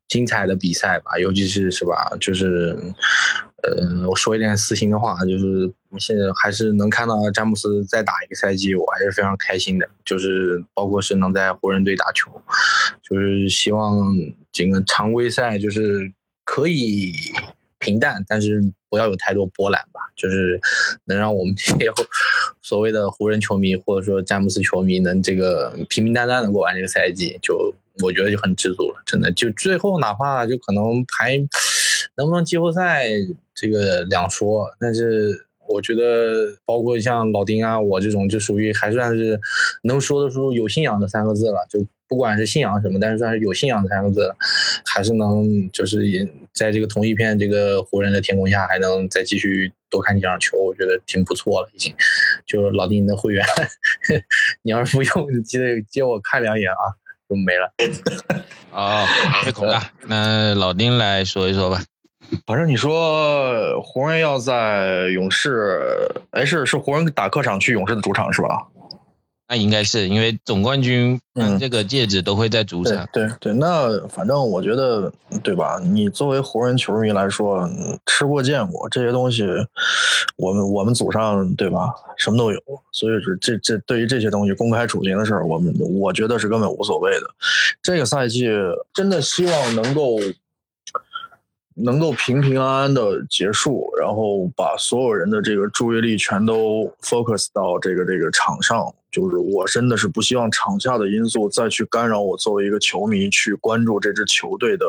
精彩的比赛吧。尤其是是吧，就是呃，我说一点私心的话，就是现在还是能看到詹姆斯再打一个赛季，我还是非常开心的。就是包括是能在湖人队打球，就是希望整个常规赛就是可以平淡，但是不要有太多波澜吧，就是能让我们 这些所谓的湖人球迷或者说詹姆斯球迷能这个平平淡淡的过完这个赛季，就我觉得就很知足了，真的。就最后哪怕就可能还能不能季后赛这个两说，但是。我觉得，包括像老丁啊，我这种就属于还算是能说得出有信仰的三个字了。就不管是信仰什么，但是算是有信仰的三个字，还是能就是也在这个同一片这个湖人的天空下，还能再继续多看几场球，我觉得挺不错了，已经。就是老丁的会员，你要是不用，你记得借我看两眼啊，就没了。哦，太恐了。那老丁来说一说吧。反正你说湖人要在勇士，哎，是是湖人打客场去勇士的主场是吧？那应该是因为总冠军嗯这个戒指都会在主场。对对，那反正我觉得，对吧？你作为湖人球迷来说，嗯吃过见过这些东西，我们我们祖上对吧，什么都有，所以说这这对于这些东西公开处刑的事儿，我们我觉得是根本无所谓的。这个赛季真的希望能够能够平平安安的结束，然后把所有人的这个注意力全都 focus 到这个这个场上。就是我真的是不希望场下的因素再去干扰我作为一个球迷去关注这支球队的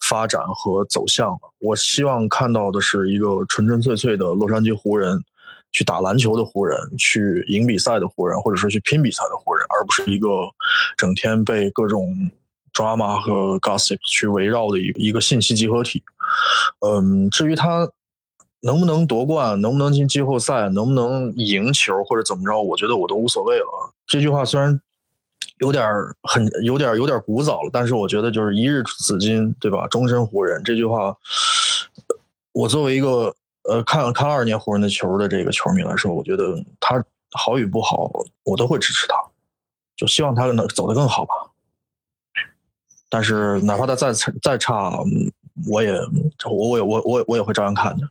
发展和走向了。我希望看到的是一个纯纯粹粹的洛杉矶湖人。去打篮球的湖人，去赢比赛的湖人，或者说去拼比赛的湖人，而不是一个整天被各种 drama 和 gossip 去围绕的一一个信息集合体。嗯，至于他能不能夺冠，能不能进季后赛，能不能赢球或者怎么着，我觉得我都无所谓了。这句话虽然有点很有点有点古早了，但是我觉得就是一日紫金，对吧？终身湖人这句话，我作为一个呃看看二年湖人的球的这个球迷来说，我觉得他好与不好，我都会支持他，就希望他能走得更好吧。但是哪怕他再再差，我也我我我我我也会照样看的，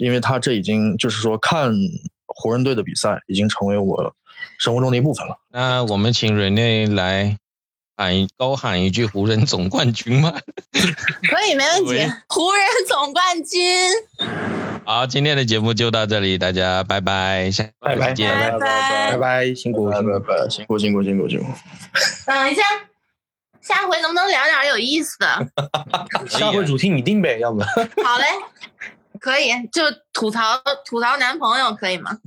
因为他这已经就是说看湖人队的比赛已经成为我生活中的一部分了。那我们请瑞内来喊一高喊一句湖人总冠军吧。可以，没问题。湖人总冠军，好，今天的节目就到这里，大家拜拜，下拜拜再见。拜拜拜拜，辛苦辛苦。拜，辛苦辛苦辛苦辛苦。等一下，下回能不能聊点有意思的？下回主题你定呗，要不？好嘞，可以，就吐槽吐槽男朋友可以吗？